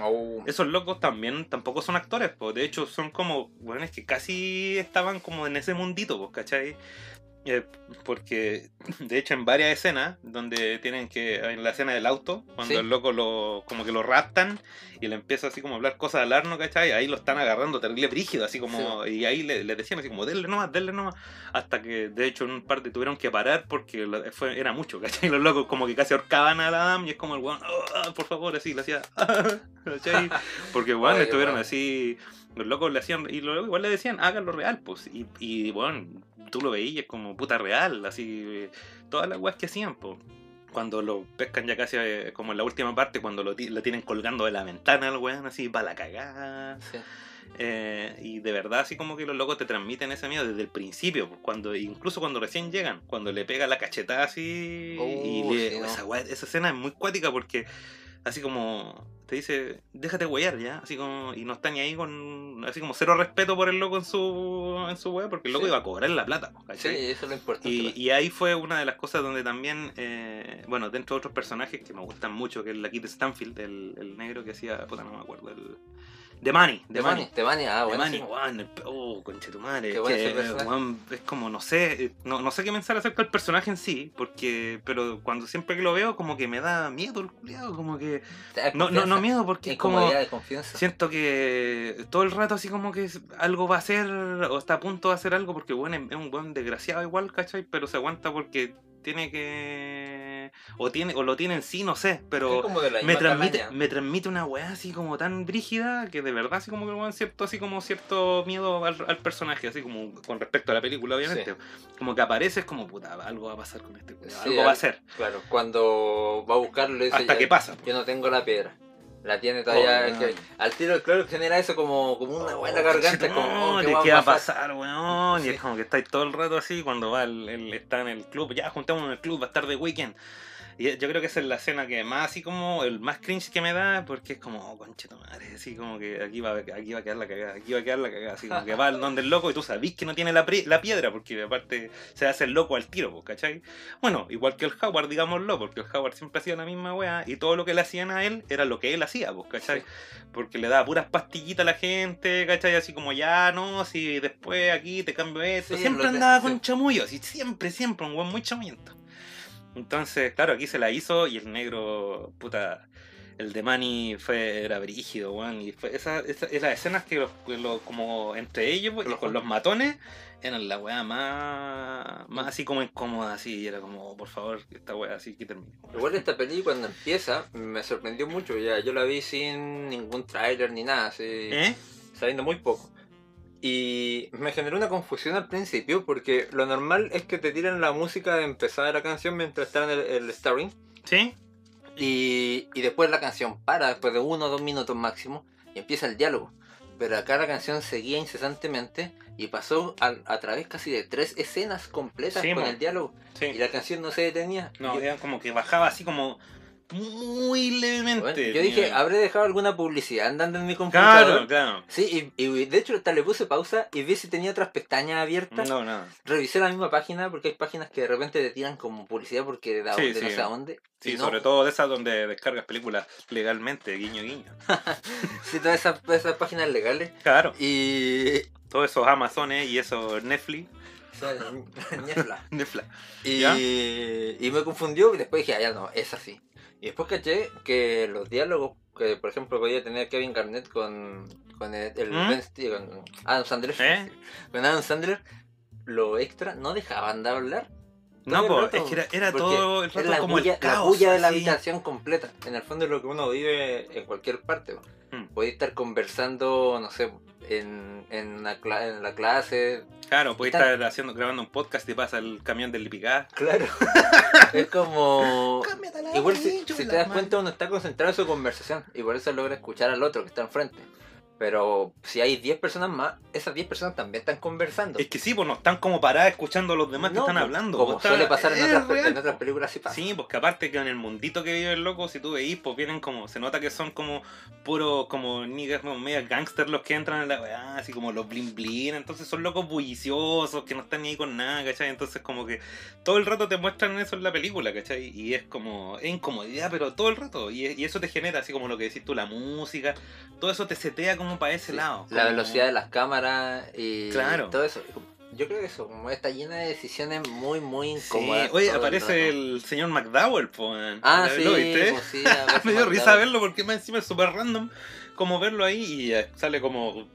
Oh. Esos locos también tampoco son actores, pues. De hecho, son como, bueno, es que casi estaban como en ese mundito, pues, ¿cachai? Eh, porque, de hecho, en varias escenas, donde tienen que, en la escena del auto, cuando Sí. el loco lo, como que lo raptan y le empieza así como a hablar cosas al arno, ¿cachai? Ahí lo están agarrando terrible brígido, así como, y ahí le, le decían así como, denle nomás, denle nomás, hasta que, de hecho, en un parte tuvieron que parar porque fue, era mucho, ¿cachai? Los locos como que casi ahorcaban a la dama y es como el weón, "Ah, por favor, así, le hacía, <laughs> ¿cachai? <laughs> Porque, weón, qué estuvieron así, los locos le hacían, y los locos igual le decían, háganlo real, pues, y, y bueno, tú lo veías como puta real, así, eh, todas las weas que hacían, pues. Cuando lo pescan ya casi eh, como en la última parte, cuando lo, lo tienen colgando de la ventana el weón, así, para la cagada. Sí. Eh, y de verdad, así como que los locos te transmiten ese miedo desde el principio, pues, cuando incluso cuando recién llegan, cuando le pega la cachetada así. y Oh, le- sí, ¿no? esa, wea- esa escena es muy cuática porque, así como te dice, déjate huear ya, así como, y no está ni ahí con, así como cero respeto por el loco en su, en su wea, porque el loco Sí. iba a cobrar la plata, pues, Sí, ¿cachai? eso es lo importante. Y, y ahí fue una de las cosas donde también, eh, bueno, dentro de otros personajes que me gustan mucho, que es la Kit Stanfield, el, el negro que hacía, puta, no me acuerdo, el... De Manny, de Manny, de Manny, ah, de bueno. Manny, sí. weón, el- oh, conchetumare. Qué es bueno que, ese personaje. weón, es como, no sé, eh, no, no sé qué pensar acerca del personaje en sí, porque, pero cuando siempre que lo veo, como que me da miedo el culiado, como que, no, no, no miedo, porque es como, de confianza. siento que todo el rato así como que algo va a hacer, o está a punto de hacer algo, porque bueno, es un buen desgraciado igual, ¿cachai? Pero se aguanta porque tiene que, o tiene, o lo tiene en sí, no sé, pero como de la me transmite, calaña. me transmite una weá así como tan brígida que de verdad así como que weón, cierto, así como cierto miedo al, al personaje, así como con respecto a la película, obviamente. Como que aparece, es como puta, algo va a pasar con este Sí, algo va a ser. Claro, cuando va a buscarlo dice, Hasta ya, que pasa. Yo no tengo la piedra. La tiene todavía. Oh, que- no. al tiro, claro, genera eso como, como una buena garganta. Como, oh, ¿qué, ¿qué, va a pasar? weón? Y es como que estáis todo el rato así cuando va el, el- está en el club, ya juntémonos en el club, va a estar de weekend. Y yo creo que esa es la escena que más así como el más cringe que me da, porque es como, oh, conchito madre, así como que aquí va, aquí va a quedar la cagada, aquí va a quedar la cagada, así como que va al donde el loco y tú sabís que no tiene la, la piedra, porque aparte se hace el loco al tiro, pues, ¿cachai? Bueno, igual que el Howard, digámoslo, porque el Howard siempre hacía la misma weá y todo lo que le hacían a él era lo que él hacía, pues, ¿cachai? Porque le daba puras pastillitas a la gente, ¿cachai? Así como ya, no, si después aquí te cambio esto. Sí, siempre andaba con chamullo, así, siempre, siempre, un buen muy chamullento. Entonces, claro, aquí se la hizo y el negro, puta, el de Manny fue, era brígido, weón. Y fue esa, esa, esas escenas que, los, los- como entre ellos y con los matones eran la weá más, más así como incómoda, así. Y era como, oh, por favor, esta weá así que termine. Igual esta peli cuando empieza me sorprendió mucho. Ya, yo la vi sin ningún tráiler ni nada, así, ¿Eh? sabiendo muy poco. Y me generó una confusión al principio porque lo normal es que te tiran la música de empezar la canción mientras está en el, el starring. ¿Sí? Y, y después la canción para, después de uno o dos minutos máximo, y empieza el diálogo. Pero acá la canción seguía incesantemente y pasó a, a través casi de tres escenas completas Sí, con el diálogo. Sí. Y la canción no se detenía. No, yo, como que bajaba así como muy levemente. bueno, yo dije, habré dejado alguna publicidad andando en mi computador. Claro, claro. Sí, y, y de hecho hasta le puse pausa y vi si tenía otras pestañas abiertas. No, no. Revisé la misma página porque hay páginas que de repente te tiran como publicidad porque de, Sí, de no sí. sé a dónde. Sí, no, sobre todo de esas donde descargas películas legalmente, guiño, guiño. <laughs> Sí, todas esas, todas esas páginas legales. Claro. Y. Todos esos Amazones y esos Netflix. ñefla. <laughs> <laughs> Netflix. Y, ¿Ya? y me confundió y después dije, ah, ya no, es así. Y después caché que los diálogos que, por ejemplo, podía tener Kevin Garnett con, con el, el ¿Mm? Con Adam Sandler, ¿Eh? <laughs> con Adam Sandler, lo extra no dejaban de hablar. No, rato, es que era, era todo el rato la como bulla, el caos. la bulla de la habitación completa. En el fondo es lo que uno vive en cualquier parte. po. Mm. Podéis estar conversando, no sé, en, en, una cla- en la clase. Claro, Está- estar haciendo, grabando un podcast y pasa el camión del Lipicá. Claro. <laughs> es como... Igual si, si te das cuenta uno está concentrado en su conversación y por eso logra escuchar al otro que está enfrente. Pero si hay 10 personas más, esas 10 personas también están conversando. Es que sí, pues no están como paradas escuchando a los demás que están pues, hablando. Como pues, está- suele pasar en otras, real, en otras pues. películas, sí pasa. Sí, porque aparte que en el mundito que vive el loco, si tú veís, pues vienen como, se nota que son como puro, como niggas, como media gangster los que entran en la weá, así como los blin blin, entonces son locos bulliciosos, que no están ni ahí con nada, ¿cachai? Entonces como que todo el rato te muestran eso en la película, ¿cachai? Y es como, es incomodidad, pero todo el rato, y, y eso te genera, así como lo que decís tú, la música, todo eso te setea como para ese Sí, lado. La como- velocidad de las cámaras y Claro. todo eso. Yo creo que eso, como está llena de decisiones muy, muy Sí, incómodas. oye, todo el aparece el señor McDowell, pues. Ah, ¿lo- sí, ¿Lo viste? pues sí, <laughs> me dio risa verlo porque más encima es súper random como verlo ahí y eh, sale como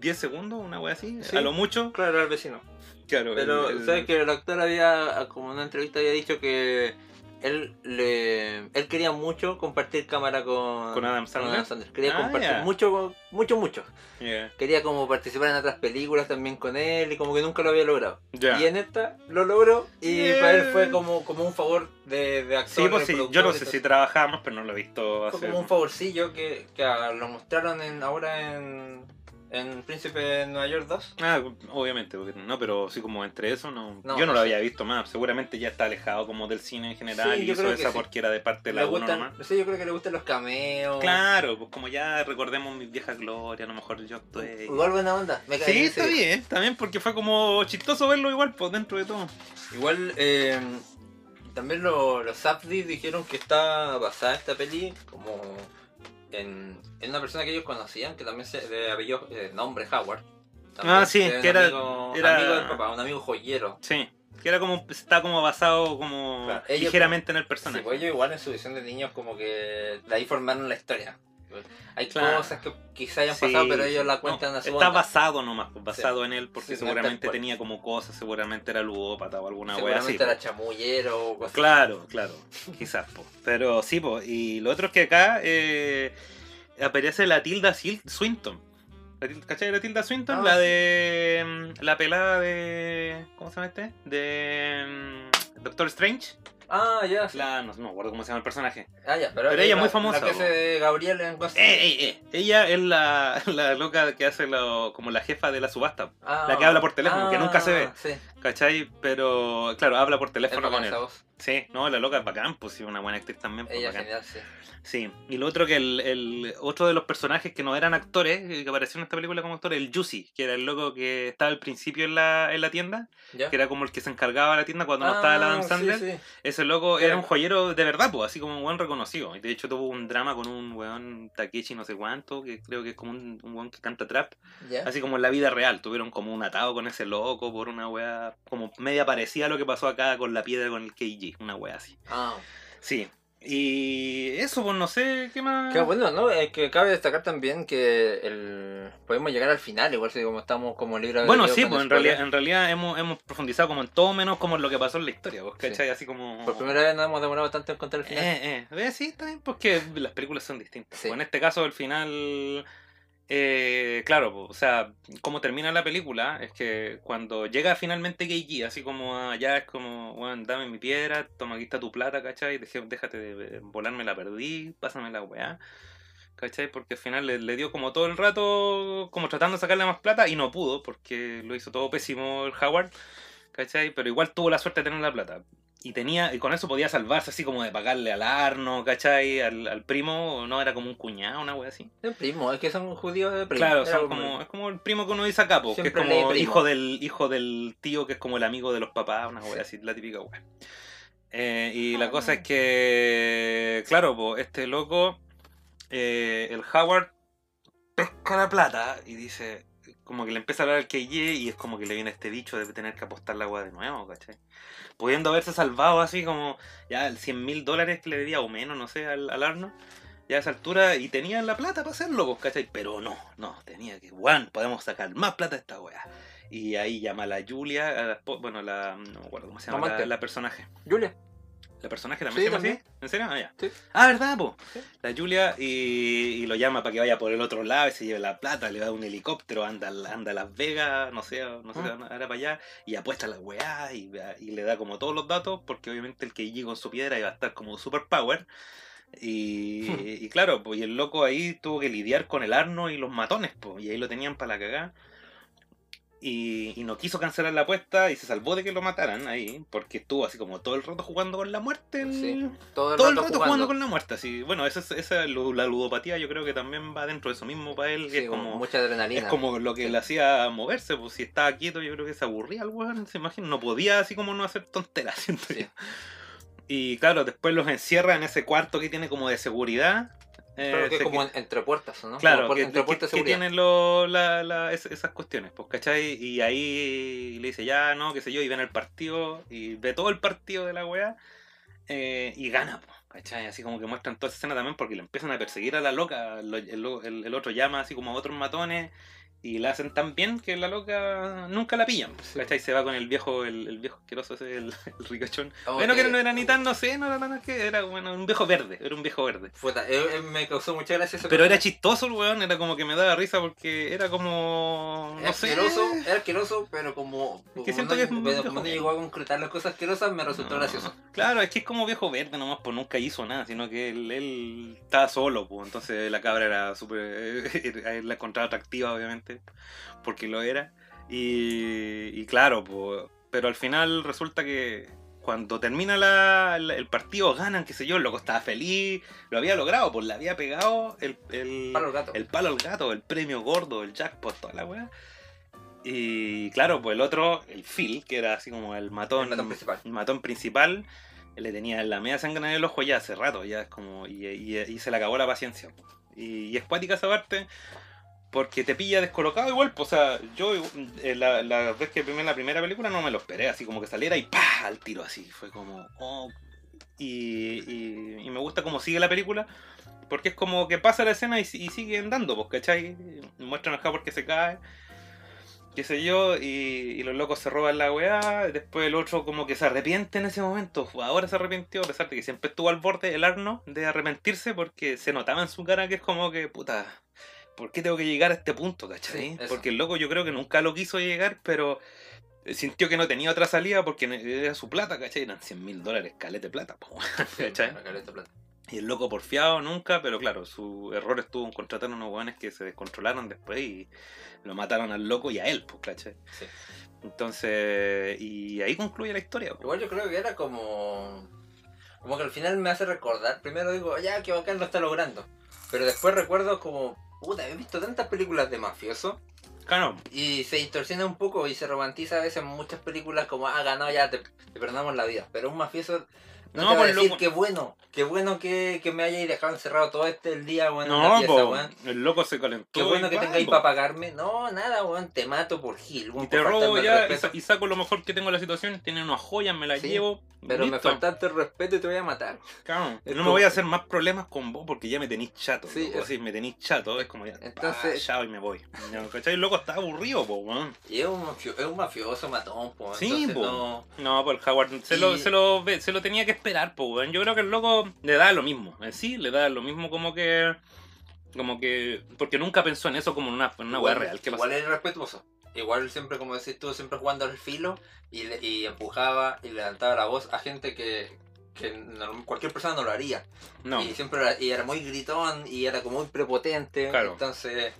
10 segundos, una wea así, Sí. a lo mucho. Claro, al vecino. Claro, Pero, el- el- ¿sabes que el actor había, como en una entrevista, había dicho que él le él quería mucho compartir cámara con, ¿Con Adam Sandler? Quería Ah, compartir mucho, mucho, mucho. Yeah, Quería como participar en otras películas también con él y como que nunca lo había logrado. Y en esta lo logró y para él fue como, como un favor de, de actor. Sí, pues sí, yo no sé si trabajamos, pero no lo he visto Fue hacer. como un favorcillo que, que lo mostraron en, ahora en, en Príncipe de Nueva York 2. Ah, obviamente, porque no, pero sí como entre eso, no, No, yo no lo había visto más. Seguramente ya está alejado como del cine en general Sí, y hizo esa sí. porque era de parte de la 1 gustan, nomás. sí, yo creo que le gustan los cameos. Claro, pues como ya recordemos mi vieja gloria, a lo mejor yo actué. Igual buena onda. Me cae Sí, bien, está bien, también porque fue como chistoso verlo igual, pues dentro de todo. Igual eh, también lo- los Zapdi dijeron que está basada esta peli como en, en una persona que ellos conocían, que también se, de apellido, eh, nombre Howard. Ah, sí, que era- amigo, era- amigo del papá, un amigo joyero. Sí, que era como, está como basado como Claro, ligeramente en el Sí, personaje. pues ellos igual en su visión de niños como que de ahí formaron la historia. Hay Claro. cosas que quizá hayan Sí, pasado, pero ellos la cuentan No, a su Está onda. basado nomás, pues, basado en él, porque Sí, seguramente tenía como cosas, seguramente era ludópata o alguna wea así. Seguramente era pues. chamullero o cosas Claro, claro, quizás, pues. Pero sí, pues. Y lo otro es que acá eh, aparece la Tilda Swinton. ¿Cachai la Tilda Swinton? Ah, la de. mm, La pelada de. ¿Cómo se llama este? De. mm, Doctor Strange. Ah, ya. La, no, no me acuerdo cómo se llama el personaje. Ah, ya, pero, Pero ella es muy famosa, La que hace Gabriel en Ghost. ¡Eh, eh, eh! Ella es la, <laughs> la loca que hace lo, como la jefa de la subasta. Ah, la que habla por teléfono, que nunca se ve. Sí, ¿Cachai? Pero, claro, habla por teléfono con él. voz. Sí, no, la loca es bacán, pues sí, una buena actriz también. pues, Ella bacán. genial, sí. Sí, y lo otro que el, el otro de los personajes que no eran actores, eh, que apareció en esta película como actor, el Juicy, que era el loco que estaba al principio en la, en la tienda, ¿Ya? que era como el que se encargaba de la tienda cuando no estaba el Adam Ah, sí, Sandler. sí. Ese loco Era- un joyero de verdad, pues, así como un buen reconocido. Y de hecho tuvo un drama con un weón Takeshi no sé cuánto, que creo que es como un, un weón que canta trap. ¿Ya? Así como en la vida real, tuvieron como un atado con ese loco por una wea como media parecida a lo que pasó acá con la piedra con el KG, una wea así. Ah. Sí. Y eso, pues no sé qué más. Qué bueno, ¿no? Es que cabe destacar también que el... podemos llegar al final, igual si como estamos como libro de Bueno, sí, pues en realidad, en realidad hemos, hemos profundizado como en todo menos como en lo que pasó en la historia, pues, ¿cachai? Así como... Por primera vez nos hemos demorado bastante en contar el final. Eh, eh, eh, sí, también porque las películas son distintas. Sí. Pues en este caso, el final... eh, claro, o sea, cómo termina la película es que cuando llega finalmente Keiji, así como allá es como, bueno, dame mi piedra, toma aquí está tu plata, ¿cachai? Déjate de volarme la perdí, pásame la weá. ¿Cachai? Porque al final le, le dio como todo el rato, como tratando de sacarle más plata y no pudo, porque lo hizo todo pésimo el Howard, ¿cachai? Pero igual tuvo la suerte de tener la plata. Y tenía, y con eso podía salvarse así como de pagarle al Arno, ¿cachai? Al, al primo, no era como un cuñado, una wea así. Es primo, es que son judíos de primo. Claro, son como- como, es como el primo que uno dice acá, po, que es como hijo del, hijo del tío que es como el amigo de los papás, una wea así, la típica wea. Eh, y la cosa es que, claro, po, este loco, eh, el Howard, pesca la plata y dice, como que le empieza a hablar al KJ y es como que le viene este bicho de tener que apostar la agua de nuevo, ¿cachai? Pudiendo haberse salvado así como ya el 100 mil dólares que le debía o menos, no sé, al, al Arno. Ya a esa altura, y tenían la plata para hacerlo, pues, ¿cachai? Pero no, no, tenía que, weón, podemos sacar más plata de esta weá. Y ahí llama a la Julia, a la espo- bueno, la, no me acuerdo cómo se llama, la personaje. Julia. ¿La personaje también Sí, se llama así? ¿En serio? Ah, ya. Sí. Ah, ¿verdad, po? Sí. La Julia y, y lo llama para que vaya por el otro lado y se lleve la plata, le da un helicóptero, anda, a- anda a Las Vegas, no sé, no sé, Ah. ahora para allá, y apuesta a la weá y, y le da como todos los datos, porque obviamente el que llegue con su piedra iba a estar como super power. Y, Hmm. y claro, pues y el loco ahí tuvo que lidiar con el Arno y los matones, pues, y ahí lo tenían para la cagada. Y, y no quiso cancelar la apuesta y se salvó de que lo mataran ahí, porque estuvo así como todo el rato jugando con la muerte. el- Sí, Todo el todo el rato rato jugando. jugando. con la muerte, así. Bueno, esa, es- esa es lu- la ludopatía yo creo que también va dentro de eso mismo para él, que es como... mucha adrenalina. Es como lo que Sí. le hacía moverse, pues si estaba quieto yo creo que se aburría el weón, se imagina, no podía así como no hacer tonteras, <laughs> siento Sí. yo. Y claro, después los encierra en ese cuarto que tiene como de seguridad. Eh, Claro que es como entre puertas, ¿no? Claro, que, entre que- puertas que seguridad. tienen lo- la- la- es- esas cuestiones, pues, ¿cachai? Y ahí le dice, ya, no, qué sé yo, y ven el partido, y ve todo el partido de la weá, eh, y gana, pues, ¿cachai? Así como que muestran toda esa escena también porque le empiezan a perseguir a la loca, lo- el, el- el otro llama así como a otros matones, y la hacen tan bien que la loca nunca la pillan, Sí. ¿cachai? Se va con el viejo, el, el viejo asqueroso ese, el, <laughs> el ricachón. Oh, bueno, que que- no era ni tan, no sé, no era tan que era bueno, un viejo verde, era un viejo verde. Eh, eh, me causó mucha gracia Pero era chistoso el weón, era como que me daba risa porque era como. Era No sé. asqueroso, era asqueroso, pero como, como siento no, que es pero como no llegó a concretar las cosas asquerosas, me resultó No. gracioso. Claro, es que es como viejo verde nomás, pues nunca hizo nada, sino que él, él estaba solo, pues entonces la cabra era súper. <laughs> la encontraba atractiva, obviamente, porque lo era. Y, y claro, pues. Pero al final resulta que cuando termina la- el, el partido, ganan, qué sé yo, el loco estaba feliz, lo había logrado, pues le había pegado el, el, Palo al gato. el palo al gato, el premio gordo, el jackpot, toda la weá. Y claro, pues el otro, el Phil, que era así como el matón, El matón principal. matón principal, le tenía la media sangre en el ojo ya hace rato, ya es como, y, y- y se le acabó la paciencia. Y, y es cuática esa parte, porque te pilla descolocado igual, pues, o sea, yo eh, la, la vez que vi la primera película no me lo esperé, así como que saliera y ¡pa! al tiro así, fue como, oh, y, y, me gusta cómo sigue la película, porque es como que pasa la escena y, y sigue andando, pues, ¿cachai? Muestran acá porque se cae, qué sé yo, y, y los locos se roban la weá, después el otro como que se arrepiente en ese momento, ahora se arrepintió, a pesar de que siempre estuvo al borde el Arno de arrepentirse, porque se notaba en su cara que es como que, puta, ¿por qué tengo que llegar a este punto, cachai? Sí, porque el loco yo creo que nunca lo quiso llegar, pero sintió que no tenía otra salida porque era su plata, ¿cachai? Eran 100 mil dólares, calete plata, po, <laughs> ¿cachai? Caleta plata. Y el loco porfiado nunca, pero claro, su error estuvo en contratar a unos weones que se descontrolaron después y lo mataron al loco y a él, pues, ¿cachai? Sí. Entonces, y ahí concluye la historia. Igual yo creo que era como. Como que al final me hace recordar. Primero digo, ya, que bacán lo está logrando. Pero después recuerdo como. Puta, he visto tantas películas de mafioso. Claro, Y se distorsiona un poco y se romantiza a veces en muchas películas como, ah, ganado ya, te, te perdonamos la vida. Pero un mafioso no, No, te va a pues, decir loco. qué bueno, qué bueno que, que me hayáis dejado encerrado todo este el día, weón, en no, la pieza, po, weón. el loco se calentó. Qué bueno que tengáis po. para pagarme. No, nada, weón, te mato por Gil, Y te robo ya y, saco lo mejor que tengo en la situación. Tiene unas joyas, me las Sí, llevo. Pero me faltaste el respeto y te voy a matar. Claro, no me voy a hacer más problemas con vos porque ya me tenéis chato. Sí, loco, es- así, me tenéis chato. Es como ya. Entonces- chao y me voy. ¿Cachai? El loco está aburrido, po, weón. Y es un, mafio- es un mafioso matón, po. Sí, po. no... No, pues el Howard se, lo, se, lo, ve- se lo tenía que esperar, pues, weón. Yo creo que el loco le da lo mismo. En sí, le da lo mismo como que. Como que. Porque nunca pensó en eso como en una, en una weá igual, real. ¿Qué igual era respetuoso. Igual siempre, como decís tú, siempre jugando al filo y, le- y empujaba y levantaba la voz a gente que, que no- cualquier persona no lo haría. No. Y siempre era, y era muy gritón y era como muy prepotente. Claro. Entonces,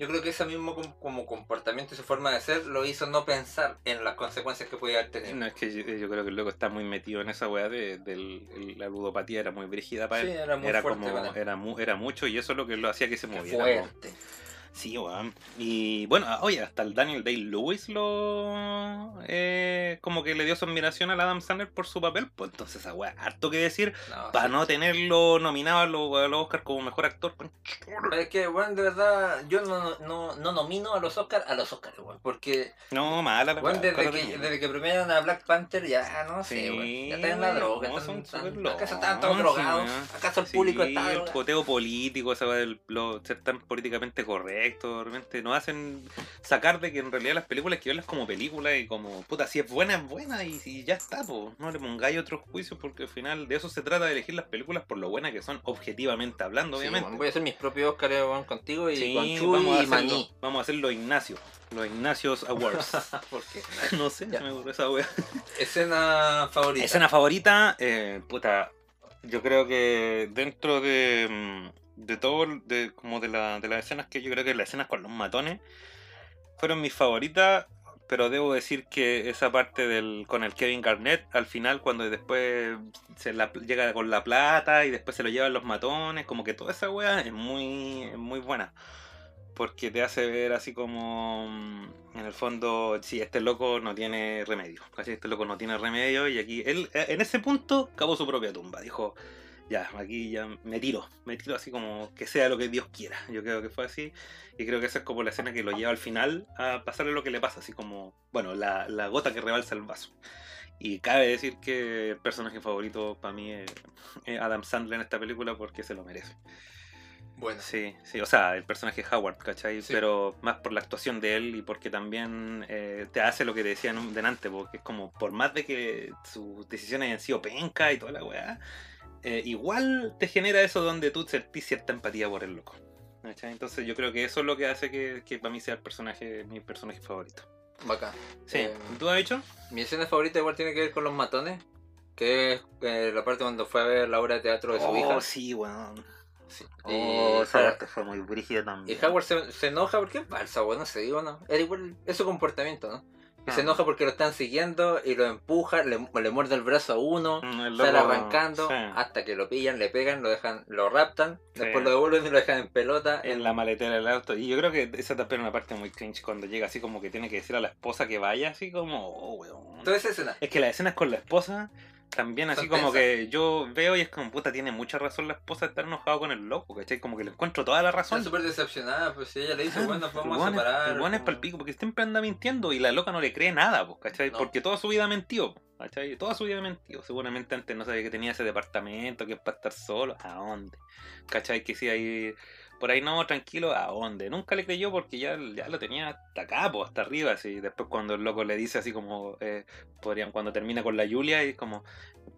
yo creo que ese mismo com- como comportamiento y su forma de ser lo hizo no pensar en las consecuencias que podía tenido. No, es que yo, yo creo que el loco está muy metido en esa weá de, el- la ludopatía, era muy brígida para Sí, él. era muy fuerte como, para él. era, mu- era mucho y eso es lo que lo hacía que se moviera. fuerte. Sí, weón. Y bueno, ah, oye, hasta el Daniel Day-Lewis lo. eh, como que le dio su admiración al Adam Sandler por su papel. Pues entonces, esa weá, harto que decir No, para sí. no tenerlo nominado a los, a los Oscar como mejor actor. Es que, weón, de verdad, yo no, no, no nomino a los Oscars a los Oscars, weón. Porque, No, mala la weón, desde que, desde que premiaron a Black Panther, ya no sé, Sí, weón. Ya están en la droga. no, están- son están- súper locos, ¿Acaso estaban todos drogados? ¿Acaso el público está el poteo político, esa weá ser tan políticamente correcto, realmente nos hacen sacar de que en realidad las películas hay que verlas como películas y como, puta, si es buena, es buena y, y ya está, po. no le pongáis otros juicios porque al final de eso se trata de elegir las películas por lo buenas que son objetivamente hablando, Sí, obviamente. voy a hacer mis propios Oscars weón, contigo y Sí, con Chuy vamos, a y Maní. vamos a hacer los Ignacio, los Ignacios Awards. <laughs> ¿Por qué? <laughs> no sé, Ya. me ocurrió esa wea. Escena favorita. Escena favorita, eh, puta, yo creo que dentro de, mm, de todo, de, como de, la, de las escenas que yo creo que las escenas con los matones fueron mis favoritas, pero debo decir que esa parte del con el Kevin Garnett al final cuando después se la, llega con la plata y después se lo llevan los matones, como que toda esa wea es muy, es muy buena. Porque te hace ver así como, mm, en el fondo, sí, este loco no tiene remedio. ¿cachai? Este loco no tiene remedio y aquí, él en ese punto cavó su propia tumba. Dijo, ya, aquí ya me tiro, me tiro así como que sea lo que Dios quiera. Yo creo que fue así. Y creo que esa es como la escena que lo lleva al final a pasarle lo que le pasa, así como, bueno, la, la gota que rebalsa el vaso. Y cabe decir que el personaje favorito para mí es Adam Sandler en esta película porque se lo merece. Bueno, Sí, sí, o sea, el personaje Howard, ¿cachai? Sí. Pero más por la actuación de él y porque también eh, te hace lo que te decía en un- delante, porque es como, por más de que sus decisiones hayan sido penca y toda la weá, eh, igual te genera eso donde tú sentís cierta empatía por el loco. ¿cachai? Entonces yo creo que eso es lo que hace que, que para mí sea el personaje, mi personaje favorito. bacán. Sí, Eh, ¿tú has dicho? Mi escena favorita igual tiene que ver con los matones. Que es eh, la parte cuando fue a ver la obra de teatro de su hija. Oh, sí, weón. Sí. Oh, Y, esa parte fue muy brígida y también. Howard se, se enoja porque es falsa, bueno, se digo, ¿no? Era igual, es su comportamiento, ¿no? Y se Ah. enoja porque lo están siguiendo y lo empuja, le, le muerde el brazo a uno, Mm, el sale loco- arrancando sí. hasta que lo pillan, le pegan, lo dejan, lo raptan, Sí. después lo devuelven y lo dejan en pelota. en la maletera del auto. Y yo creo que esa también es una parte muy cringe cuando llega así como que tiene que decir a la esposa que vaya, así como, oh, weón. Toda esa escena. Es que las escenas con la esposa también así como que yo veo y es como, puta, tiene mucha razón la esposa de estar enojado con el loco, ¿cachai? Como que le encuentro toda la Está razón. súper decepcionada, pues si ella le dice, bueno, nos vamos El a separar. El weón es como- palpico porque siempre anda mintiendo y la loca no le cree nada, pues, ¿cachai? No. Porque toda su vida mentió, ¿cachai? Toda su vida mentió. Seguramente antes no sabía que tenía ese departamento, que es para estar solo. ¿A dónde? ¿cachai? Que si ahí por ahí no, tranquilo, ¿a dónde? Nunca le creyó porque ya, ya lo tenía hasta acá, pues, hasta arriba, así. Después cuando el loco le dice así como, eh, podrían, cuando termina con la Julia y como,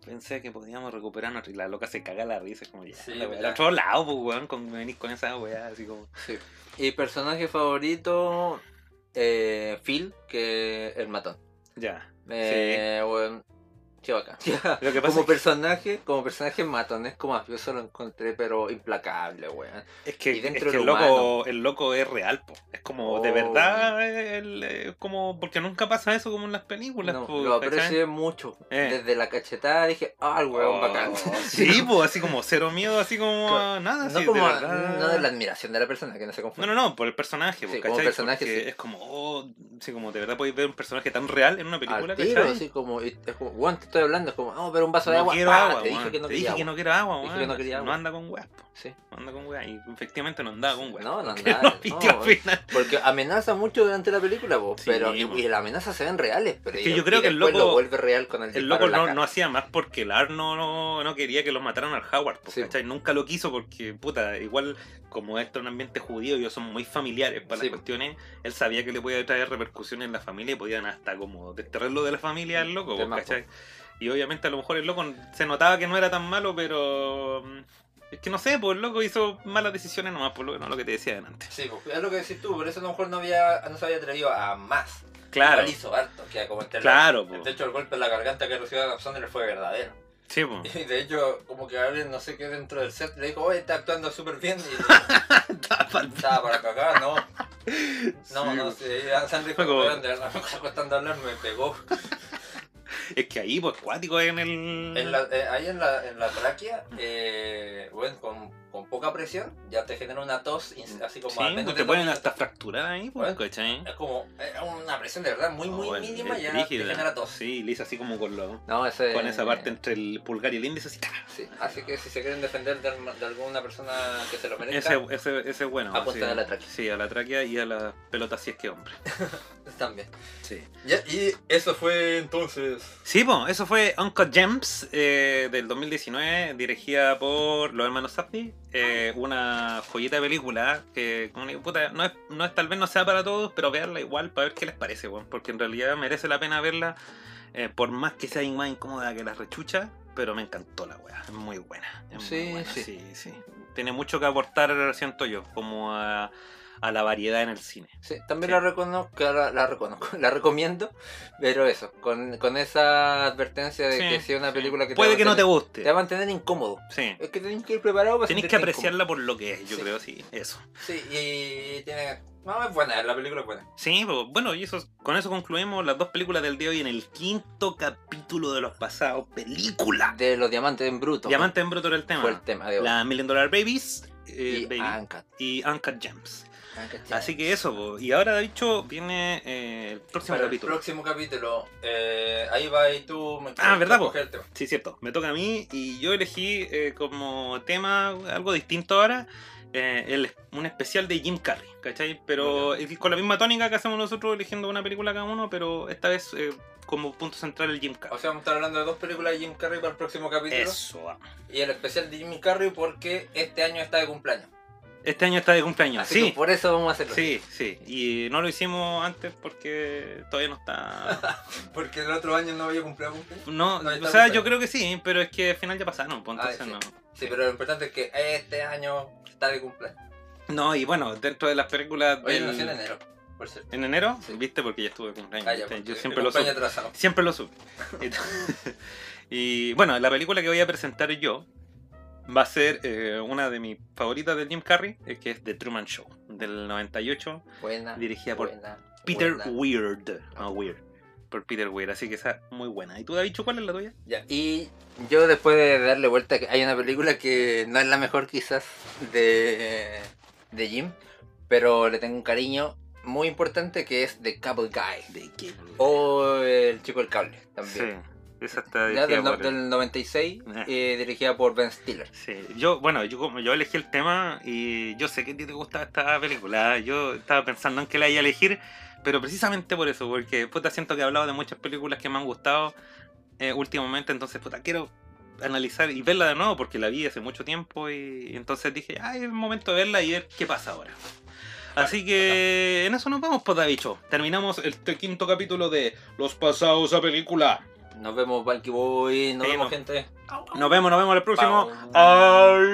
pensé que podíamos recuperarnos y la loca se caga la risa, como ya, Sí, la al otro lado, pues, weón, con, venís con esa weá, así como... Sí. Y personaje favorito, eh, Phil, que el matón. Ya. Eh, bueno, qué bacán. Lo que pasa como es que- personaje, como personaje matón, es como mafioso lo encontré, pero implacable, weón. Es que, Y es dentro que de el, lo loco, humano. el loco es real, po. es como de Oh. verdad, el, eh, como porque nunca pasa eso como en las películas. No, po, lo aprecié mucho. Eh. Desde la cachetada dije, ah, el weón Oh, bacán. Sí, <laughs> pues así como cero miedo, así como a nada. No así, como, de verdad. no de la admiración de la persona, que no se No, confunde. no, no, por el personaje, Sí, como personaje, Porque sí. Es como, oh, sí, como de verdad podéis ver un personaje tan real en una película, Al tiro, así como, es como, estoy hablando, es como, vamos a ver un vaso de No agua. quiero Pa, agua, te dije que no Te quería dije que agua. no quiero agua, Dije que no quería No agua. anda con weas, po. Sí. No anda con weas. Y efectivamente no andaba con weas. No, no andaba, no. Porque amenaza mucho durante la película, po, Sí, pero y, y las amenazas se ven reales, pero Es que yo creo y que el loco- lo vuelve real con el, loco no, no hacía más porque el Ar no, no, no quería que los mataran al Howard, po, Sí. Nunca lo quiso porque, puta, igual como esto es un ambiente judío, ellos son muy familiares para Sí, las cuestiones, él sabía que le podía traer repercusiones en la familia y podían hasta como desterrarlo de la familia al loco, po, ¿cachai? Y obviamente a lo mejor el loco se notaba que no era tan malo, pero... mm, Es que no sé, pues el loco hizo malas decisiones nomás, por lo, no, lo que te decía delante. Sí, pues, es lo que decís tú, por eso a lo mejor no, había, no se había atrevido a más. Claro, hizo harto, que como entre claro, la- po. De hecho, el golpe en la garganta que recibió Adam Sandler fue verdadero. Sí, po. <laughs> Y de hecho, como que alguien, no sé qué, dentro del set le dijo, oye, está actuando súper bien. Y <laughs> Estaba pa'l- estaba para cagar, no. <laughs> No, Sí, no Adam Sandler Fue dijo, como- "Weón, de verdad, me está costando hablar, me pegó. Es que ahí, pues, cuático en el... En la- eh, ahí en la, en la tráquea, eh, bueno, con, con poca presión, ya te genera una tos, ins- así como... Sí, pues de te ponen hasta fracturar ahí, pues, Bueno, ¿cachai? Es como eh, una presión de verdad muy, muy Oh, mínima, ya te genera tos. Sí, le hice así como con, lo, No, ese... con esa parte entre el pulgar y el índice, así. Sí, así que si se quieren defender de, de alguna persona que se lo merezca, Ese, ese, ese es bueno. Apuntan sí. a la tráquea. Sí, a la tráquea y a la pelota si es que hombre. <laughs> también. Sí. Y eso fue entonces... Sí, pues, eso fue Uncut Gems eh, del 2019, dirigida por los hermanos Safdie. Eh, una joyita de película que, puta, no es, no es tal vez no sea para todos, pero veanla igual para ver qué les parece, weón, porque en realidad merece la pena verla, eh, por más que sea más incómoda que la rechucha, pero me encantó la weá, es muy buena. es muy Sí, buena, sí. sí, sí. Tiene mucho que aportar, siento yo, como a, a la variedad en el cine. Sí, también Sí. la reconozco, la, la reconozco, <laughs> la recomiendo, pero eso, con, con esa advertencia de Sí, que sea una película que Puede te que no te guste. te va a mantener incómodo. Sí. Es que tenés que ir preparado para Tenéis que apreciarla por lo que es, yo creo, sí, eso. incómodo. Sí, y tiene... No, es buena, la película es buena. Sí, pues, bueno, y eso, con eso concluimos las dos películas del día de hoy en el quinto capítulo de los pasados. ¡Película! De los diamantes en bruto. Diamante en bruto era el tema. Fue el tema de hoy. La Million Dollar Babies eh, y Baby, Uncut. y Uncut Gems. Uncut Así que eso, po. y ahora de hecho viene eh, el próximo Para el capítulo. próximo capítulo, eh, ahí va y tú me Ah, ¿verdad, po? el tema. Sí, cierto. Me toca a mí y yo elegí eh, como tema algo distinto ahora. eh, el- un especial de Jim Carrey, ¿cachai? Pero con la misma tónica que hacemos nosotros eligiendo una película cada uno, pero esta vez eh, como punto central el Jim Carrey. O sea, vamos a estar hablando de dos películas de Jim Carrey para el próximo capítulo. Eso. Y el especial de Jim Carrey porque este año está de cumpleaños. Este año está de cumpleaños. Así sí. que por eso vamos a hacerlo. Sí, sí. Y no lo hicimos antes porque todavía no está. <laughs> Porque el otro año no había cumplido cumpleaños. No, No, o sea, yo creo que sí, pero es que al final ya pasaron, pues Ah, entonces sí. no. Sí, pero lo importante es que este año está de cumpleaños. No, y bueno, dentro de las películas. Oye, del- nació en enero, por cierto. ¿En enero? Sí. ¿Viste? Porque ya estuve de cumpleaños. Ah, yo siempre lo cumpleaños supe. Siempre lo supe. <laughs> <laughs> y bueno, la película que voy a presentar yo va a ser eh, una de mis favoritas de Jim Carrey, eh, que es The Truman Show, del 98, Buena. dirigida por buena, Peter buena. Weird. No, Weird. Por Peter Weird, así que esa muy buena. ¿Y tú, David, cuál es la tuya? Ya, y yo después de darle vuelta, que hay una película que no es la mejor quizás de, de Jim, pero le tengo un cariño muy importante que es The Cable Guy. O El Chico del Cable Sí, también. Esa <laughs> está dirigida del, por- del 96, Eh. eh, dirigida por Ben Stiller. Sí, yo, bueno, yo como yo elegí el tema y yo sé que a ti te gusta esta película. Yo estaba pensando en que la iba a elegir, pero precisamente por eso, porque puta siento que he hablado de muchas películas que me han gustado eh, últimamente, entonces puta quiero analizar y verla de nuevo porque la vi hace mucho tiempo y, y entonces dije, ay, es momento de verla y ver qué pasa ahora. Así que en eso nos vamos, pues Davicho. Terminamos este quinto capítulo de Los pasados a película. Nos vemos, Valky Boy. Nos Sí, vemos, no. gente. Nos vemos, nos vemos el próximo. Ay.